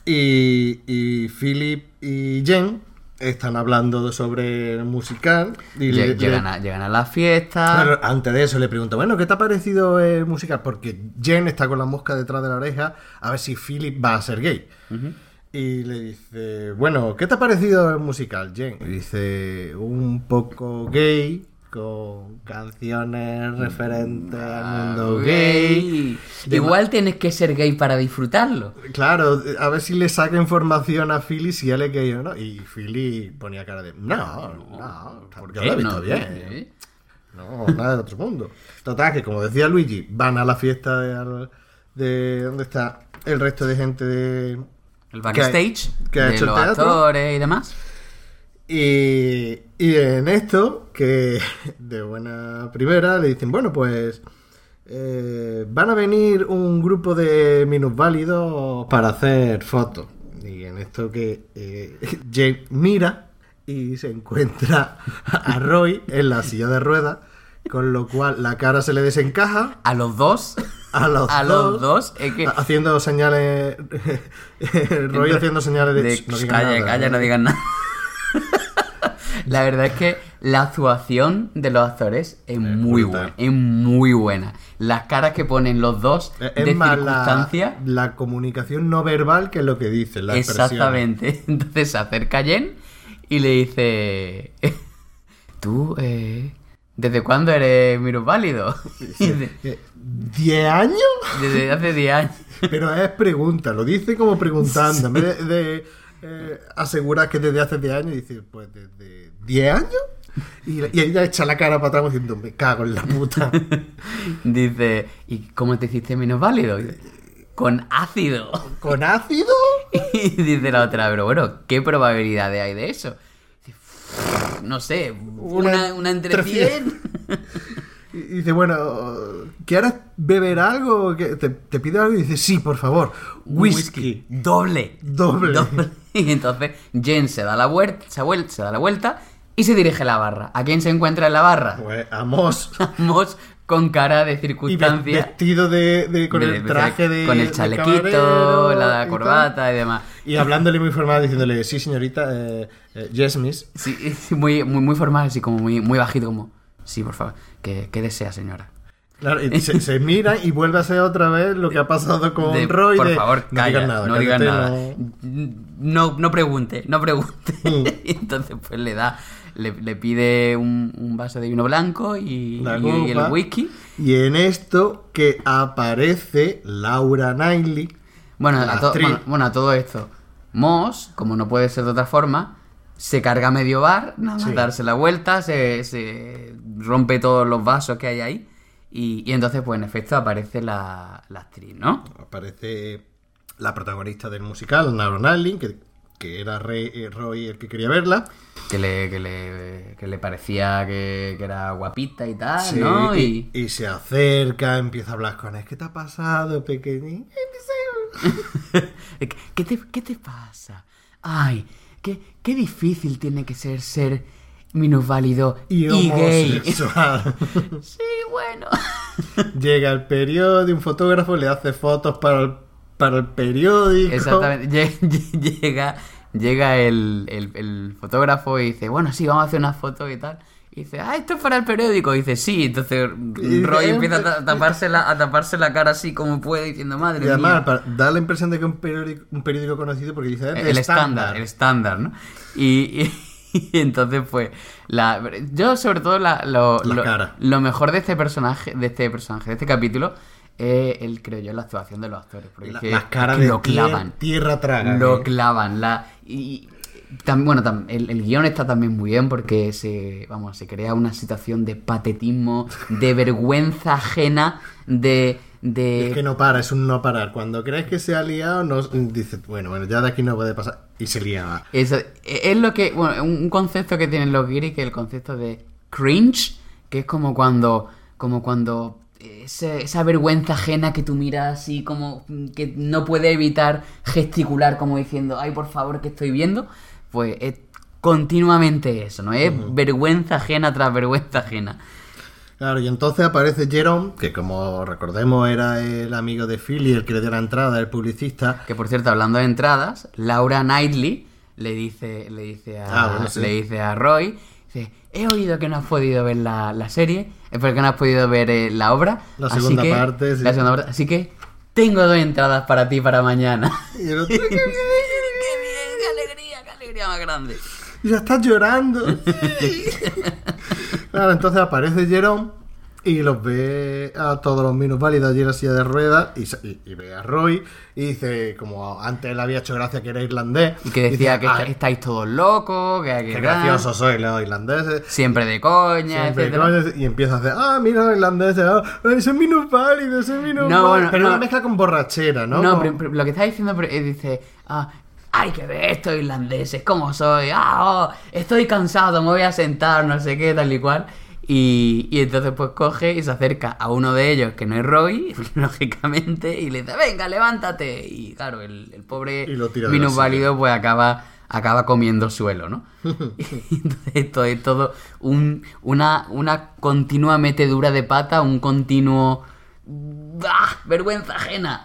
y, y Philip y Jen están hablando sobre el musical. Y Lle- le- llegan, le- a, llegan a la fiesta. Pero antes de eso le pregunto, bueno, ¿qué te ha parecido el musical? Porque Jen está con la mosca detrás de la oreja a ver si Philip va a ser gay. Y le dice, bueno, ¿qué te ha parecido el musical, Jen? Y dice, un poco gay, con canciones referentes al mundo gay. Igual tienes que ser gay para disfrutarlo. Claro, a ver si le saca información a Philly si él es gay o no. Y Philly ponía cara de, no, no, porque lo he visto No, bien. ¿eh? No, nada de otro mundo. Total, que como decía Luigi, van a la fiesta de, de donde está el resto de gente de... El backstage que de hecho los actores y demás. Y, y en esto, que de buena primera, le dicen, bueno, pues eh, van a venir un grupo de minusválidos para hacer fotos. Y en esto que eh, (laughs) Jake mira y se encuentra a Roy en la silla de ruedas, con lo cual la cara se le desencaja A los dos. a los, A los dos, es que- haciendo señales (laughs) Roy haciendo señales de, de- "Shh, no calla, nada". calla, no digas nada. (laughs) La verdad es que la actuación de los actores es muy brutal. buena. Es muy buena. Las caras que ponen los dos Es de es más la, circunstancia. la comunicación no verbal que lo que dice, la expresión. Exactamente. (laughs) Entonces se acerca Jen y le dice: ¿Tú, eh, desde cuándo eres minusválido? (laughs) Eh, ¿Diez años? Desde hace 10 años. (laughs) Pero es pregunta, lo dice como preguntando. En vez de, de, eh, asegurar que desde hace 10 años, dice, pues desde 10 años. Y, y ella echa la cara para atrás diciendo, me cago en la puta. (laughs) Dice: ¿Y cómo te hiciste minusválido? Y dice, Con ácido. ¿Con ácido? Y dice la otra, pero bueno, ¿qué probabilidades hay de eso? No sé, una, una entre entre 100. (laughs) Y dice, bueno, ¿quieres beber algo? ¿Qué- ¿Te, te pido algo? Y dice, sí, por favor, whisky. Doble. Doble. (laughs) Y entonces Jen se da la vuelta, se, se da la vuelta y se dirige a la barra. ¿A quién se encuentra en la barra? Pues, amos. Moss (laughs) con cara de Y circunstancia. vestido de, de- con de- el traje de. Con el chalequito, y la corbata y demás. Y hablándole muy formal, diciéndole, sí, señorita, eh, eh, yes, miss. Sí, muy, muy, muy formal, así como muy, muy bajito, como. Sí, por favor. ¿Qué, qué desea, señora? Claro, y (laughs) se, se mira y vuelve a hacer otra vez lo que ha pasado con De, Roy. por de, favor, no digas nada. no cállate, nada. no". No, no pregunte, no pregunte. Mm. (laughs) y entonces pues le da, le, le pide un, un vaso de vino blanco y, La y- y el whisky. Y en esto que aparece Laura Knightley. Bueno, la a, to- bueno, bueno, a todo esto, Moss, como no puede ser de otra forma, se carga medio bar, nada más Sí. darse la vuelta, se, se rompe todos los vasos que hay ahí. Y, y entonces, pues en efecto, aparece la, la actriz, ¿no? Aparece la protagonista del musical, Laura Knightley, que, que era Rey- Roy el que quería verla. Que le, que le, que le parecía que, que era guapita y tal, Sí, ¿no? y, Y, y se acerca, empieza a hablar con él. ¿Qué te ha pasado, pequeñín? (laughs) ¿Qué, te, ¿Qué te pasa? Ay, qué, qué difícil tiene que ser ser minusválido y, Y gay. homosexual. (laughs) Sí, bueno. (laughs) Llega el periódico, un fotógrafo le hace fotos para el, para el periódico. Exactamente. Lle- Llega, llega el, el- el fotógrafo y dice, bueno, sí, vamos a hacer una foto y tal. Y dice, ah, esto es para el periódico. Y dice, sí. Entonces Roy dice, empieza a ta- taparse la, a taparse la cara así como puede, diciendo, madre Y además, mía. da la impresión de que es un periódico, un periódico conocido porque dice "Es de el estándar, el estándar, ¿no? Y, y- (laughs) y entonces, pues, la, yo sobre todo la, lo, La lo- cara. lo mejor de este personaje, de este personaje, de este capítulo, es el, creo yo, la actuación de los actores. Porque La- es que- las caras que de lo clavan. tier- tierra traga. Lo ¿eh? clavan. La, y, bueno, el, el guion está también muy bien porque se, vamos, se crea una situación de patetismo, de (laughs) vergüenza ajena, de... de Es que no para, es un no parar. Cuando crees que se ha liado, no, dices, bueno, bueno, ya de aquí no puede pasar. Y se lía. Eso, es lo que. Bueno, un un concepto que tienen los guiris, que es el concepto de cringe, que es como cuando. Como cuando. Ese- esa vergüenza ajena que tú miras así, como que no puede evitar gesticular, como diciendo, ay, por favor, que estoy viendo. Pues es continuamente eso, ¿no? Es vergüenza ajena tras vergüenza ajena. Claro, y entonces aparece Jerome, que como recordemos era el amigo de Philly, el que le dio la entrada, el publicista. Que por cierto, hablando de entradas, Laura Knightley le dice, le dice a, Ah, bueno, sí. le dice a Roy, dice, he oído que no has podido ver la, la serie, es porque no has podido ver eh, la obra. La así segunda que- parte, sí. La segunda parte, así que tengo dos entradas para ti para mañana. Y el otro, ¡Qué bien! ¡Qué alegría! ¡Qué alegría más grande! ya estás llorando. (laughs) claro, entonces aparece Jerome y los ve a todos los minusválidos allí en la silla de ruedas y, y- y ve a Roy y dice, como antes le había hecho gracia que era irlandés. Y que decía dice, que "Ah, está- estáis todos locos, que, que qué tal, graciosos sois los irlandeses. Siempre de coña, Siempre, y empieza a hacer, ah, mira los irlandeses, ah, ay, son minusválidos, son minusválidos. bueno, Pero no. una mezcla con borrachera, ¿no? No, pero- pero lo que está diciendo pero, eh, dice, ah, hay que ver estos irlandeses, cómo soy, ah, oh, estoy cansado, me voy a sentar, no sé qué, tal y cual. Y, y entonces pues coge y se acerca a uno de ellos, que no es Roy, (laughs) lógicamente, y le dice, venga, levántate. Y claro, el, el pobre minusválido pues acaba, acaba comiendo suelo, ¿no? (laughs) (laughs) Y entonces esto es todo un, una, una continua metedura de pata, un continuo... ¡Ah! Vergüenza ajena.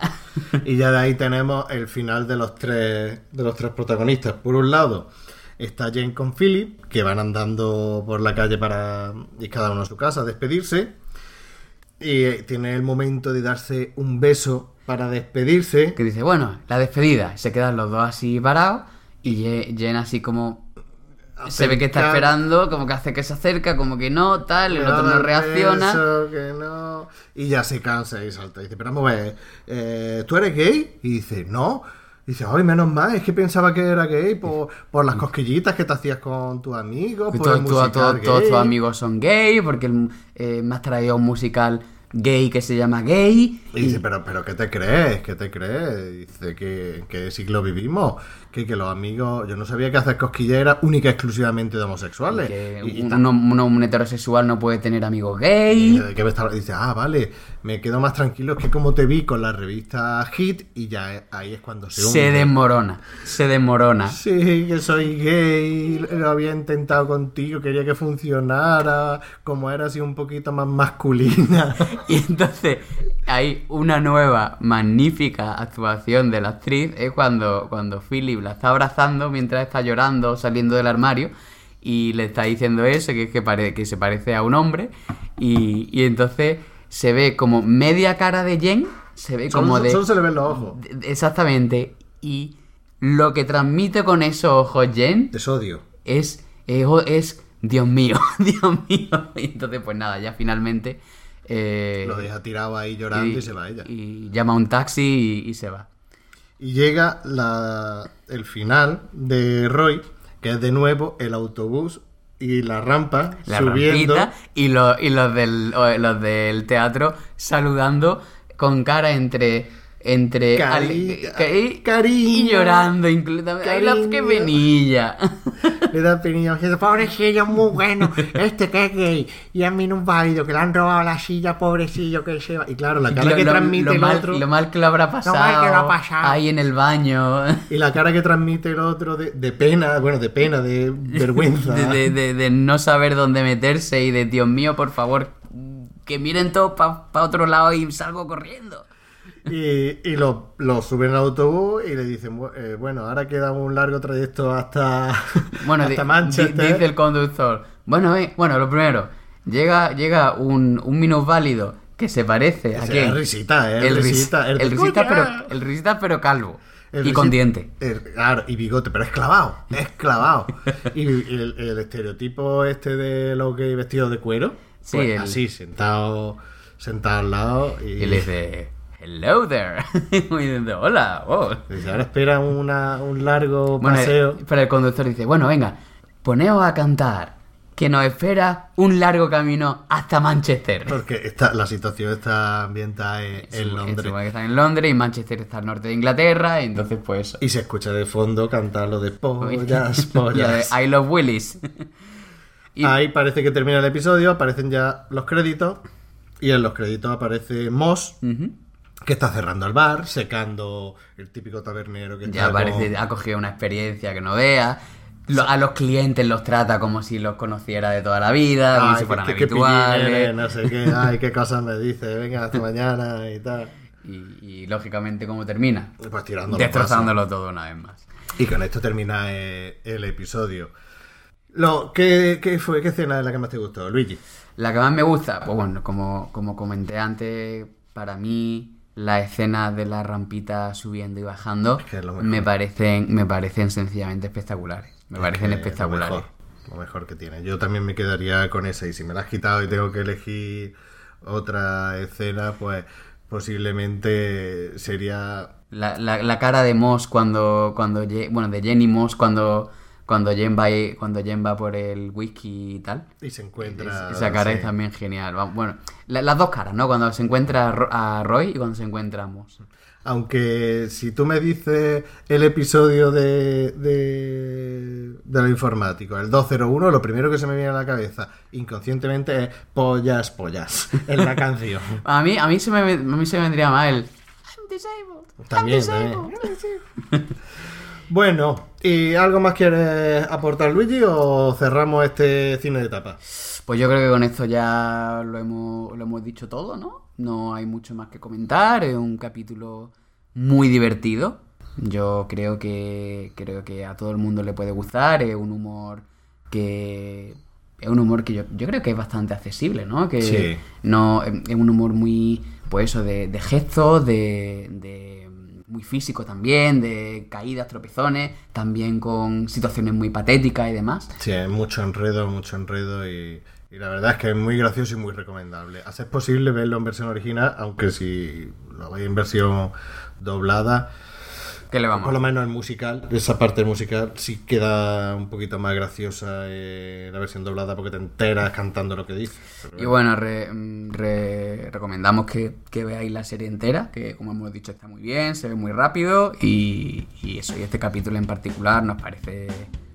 Y ya de ahí tenemos el final de los tres, de los tres protagonistas. Por un lado, está Jane con Philip, que van andando por la calle para ir cada uno a su casa a despedirse. Y eh, tiene el momento de darse un beso para despedirse. que dice, bueno, la despedida. Se quedan los dos así parados y Jen así como... Se ve que está esperando, como que hace que se acerca, como que no, tal, el otro no reacciona. beso, que no. Y ya se cansa y salta. Y dice, pero vamos a ver, eh, ¿tú eres gay? Y dice, no. Y dice, ay, menos mal, es que pensaba que era gay por, por las cosquillitas que te hacías con tus amigos, Que por el todo- todo- musical todos gay". tus amigos son gay, porque el- eh, me has traído un musical gay que se llama Gay. Y dice, pero, pero ¿qué te crees? ¿Qué te crees? Dice que en qué siglo vivimos, que, que los amigos, yo no sabía que hacer cosquillas era única y exclusivamente de homosexuales. que Y- y un, heterosexual no puede tener amigos gay. Que me está- dice, ah, vale, me quedo más tranquilo, es que como te vi con la revista Hit y ya ahí es cuando se Se hunde. desmorona, se desmorona. Sí, que soy gay, lo había intentado contigo, quería que funcionara, como era así un poquito más masculina. (laughs) Y entonces hay una nueva magnífica actuación de la actriz, es cuando, cuando Philip la está abrazando mientras está llorando, saliendo del armario, y le está diciendo eso, que es que, pare- que se parece a un hombre, y, y entonces se ve como media cara de Jen, se ve como Solo, de... solo se le ven los ojos. de- Exactamente, y lo que transmite con esos ojos Jen Es odio. es, es, es Dios mío, (laughs) Dios mío. Y entonces, pues nada, ya finalmente. eh, Lo deja tirado ahí llorando y, se va ella. y llama a un taxi y, y se va. Y llega la, el final de Roy, que es de nuevo el autobús y la rampa La subiendo. rampita y, los y los, del, los del teatro saludando con cara entre. Entre. Cari- cari- cariño. Y llorando, incluso. ¡Ay, la que venilla! (laughs) Le da penilla. Pobrecillo, muy bueno. Este que es gay. Y a mí no un válido, que le han robado la silla, pobrecillo, que se va. Y claro, la cara Lo- que lo- transmite lo el mal, otro. lo mal que lo habrá pasado. mal que lo ha pasado. Ahí en el baño. Y la cara que transmite el otro de, de pena, bueno, de pena, de (laughs) vergüenza. De, de- de- de no saber dónde meterse y de Dios mío, por favor, que miren todos para otro lado y salgo corriendo. Y, y lo, lo suben al autobús y le dicen, "Bu- eh, bueno, ahora queda un largo trayecto hasta, (laughs) Bueno, hasta Manchester. di- dice el conductor. Bueno, eh, bueno, lo primero, llega, llega un, un minusválido que se parece a quién? es risita, eh, el risita, el el risita, pero el risita pero calvo El y con diente. el- claro, y bigote, pero es clavado, es clavado. (laughs) y el, el estereotipo este de los gays vestidos de cuero, Sí, pues el- así, sentado, sentado al lado. Y, Y le dice, hello there. (laughs) y dice, hola. oh". ahora espera una, un largo Bueno, paseo. pero el conductor dice, bueno, venga, poneos a cantar, que nos espera un largo camino hasta Manchester. Porque está, la situación está ambientada en, se Londres. que están en Londres y Manchester está al norte de Inglaterra, y entonces pues... Y se escucha de fondo cantar lo de pollas, (laughs) Ya de pollas. I Love Willis. (laughs) Y- Ahí parece que termina el episodio, aparecen ya los créditos. Y en los créditos aparece Moss, Ujú. Que está cerrando el bar, secando el típico tabernero que Ya parece, ha cogido una experiencia que no vea. Lo- a los clientes los trata como si los conociera de toda la vida, como Ay, si fueran qué- qué habituales. pillines, no sé qué, ay, qué cosas me dice, venga, hasta mañana y tal. (laughs) y, y, lógicamente, ¿cómo termina? Pues tirando Destrozándolo todo una vez más. Y con esto termina eh, el episodio. Lo, ¿qué, qué fue? ¿Qué escena es la que más te gustó, Luigi? La que más me gusta, pues bueno, como, como comenté antes, para mí la escena de la rampita subiendo y bajando Es que es lo mejor. me parecen, me parecen sencillamente espectaculares. Me parecen espectaculares. Lo mejor, lo mejor que tiene. Yo también me quedaría con esa. Y si me la has quitado y tengo que elegir otra escena, pues posiblemente sería. La, la- la cara de Moss cuando, cuando bueno, de Jenny Moss cuando, cuando Jen va ahí- cuando Jen va por el whisky y tal. Y se encuentra. Esa cara sí. es también genial. Bueno, la- las dos caras, ¿no? Cuando se encuentra a Ro- a Roy y cuando se encuentra a Moss. Aunque si tú me dices el episodio de, de, de lo informático, el 201, lo primero que se me viene a la cabeza inconscientemente es pollas, pollas en la (laughs) canción. A mí, a mí, se, me, a mí se me vendría mal el... I'm disabled. También, I'm también. (laughs) Bueno, ¿y algo más quieres aportar, Luigi, o cerramos este cine de etapa? Pues yo creo que con esto ya lo hemos, lo hemos dicho todo, ¿no? No hay mucho más que comentar. Es un capítulo muy divertido. Yo creo que creo que a todo el mundo le puede gustar. Es un humor que es un humor que yo, yo creo que es bastante accesible, ¿no? Que Sí. no es un humor muy pues eso de, de gestos, de, de muy físico también, de caídas, tropezones, también con situaciones muy patéticas y demás. Sí, hay mucho enredo, mucho enredo y, y la verdad es que es muy gracioso y muy recomendable. Hace posible verlo en versión original, aunque si lo veis en versión doblada, ¿Qué le vamos por lo menos el musical, esa parte musical sí queda un poquito más graciosa eh, la versión doblada porque te enteras cantando lo que dice. Pero Y bueno, re- re- recomendamos que, que veáis la serie entera, que como hemos dicho está muy bien, se ve muy rápido y, y eso, y este capítulo en particular nos parece,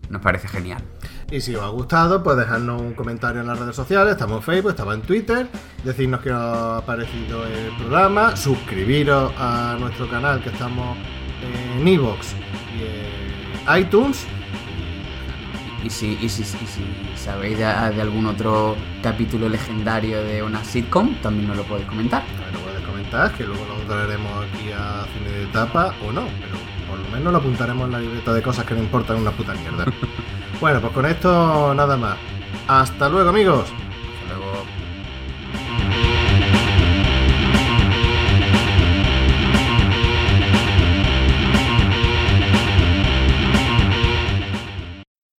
nos parece genial. Y si os ha gustado, pues dejadnos un comentario en las redes sociales. Estamos en Facebook, estamos en Twitter. Decirnos qué os ha parecido el programa. Suscribiros a nuestro canal, que estamos en Evox y en iTunes. Y si, y si, y si sabéis de, de algún otro capítulo legendario de una sitcom, también nos lo podéis comentar. También lo podéis comentar, que luego lo traeremos aquí a cine de etapa o no. Pero por lo menos lo apuntaremos en la libreta de cosas que no importan una puta mierda. (laughs) bueno, pues con esto nada más. Hasta luego, amigos.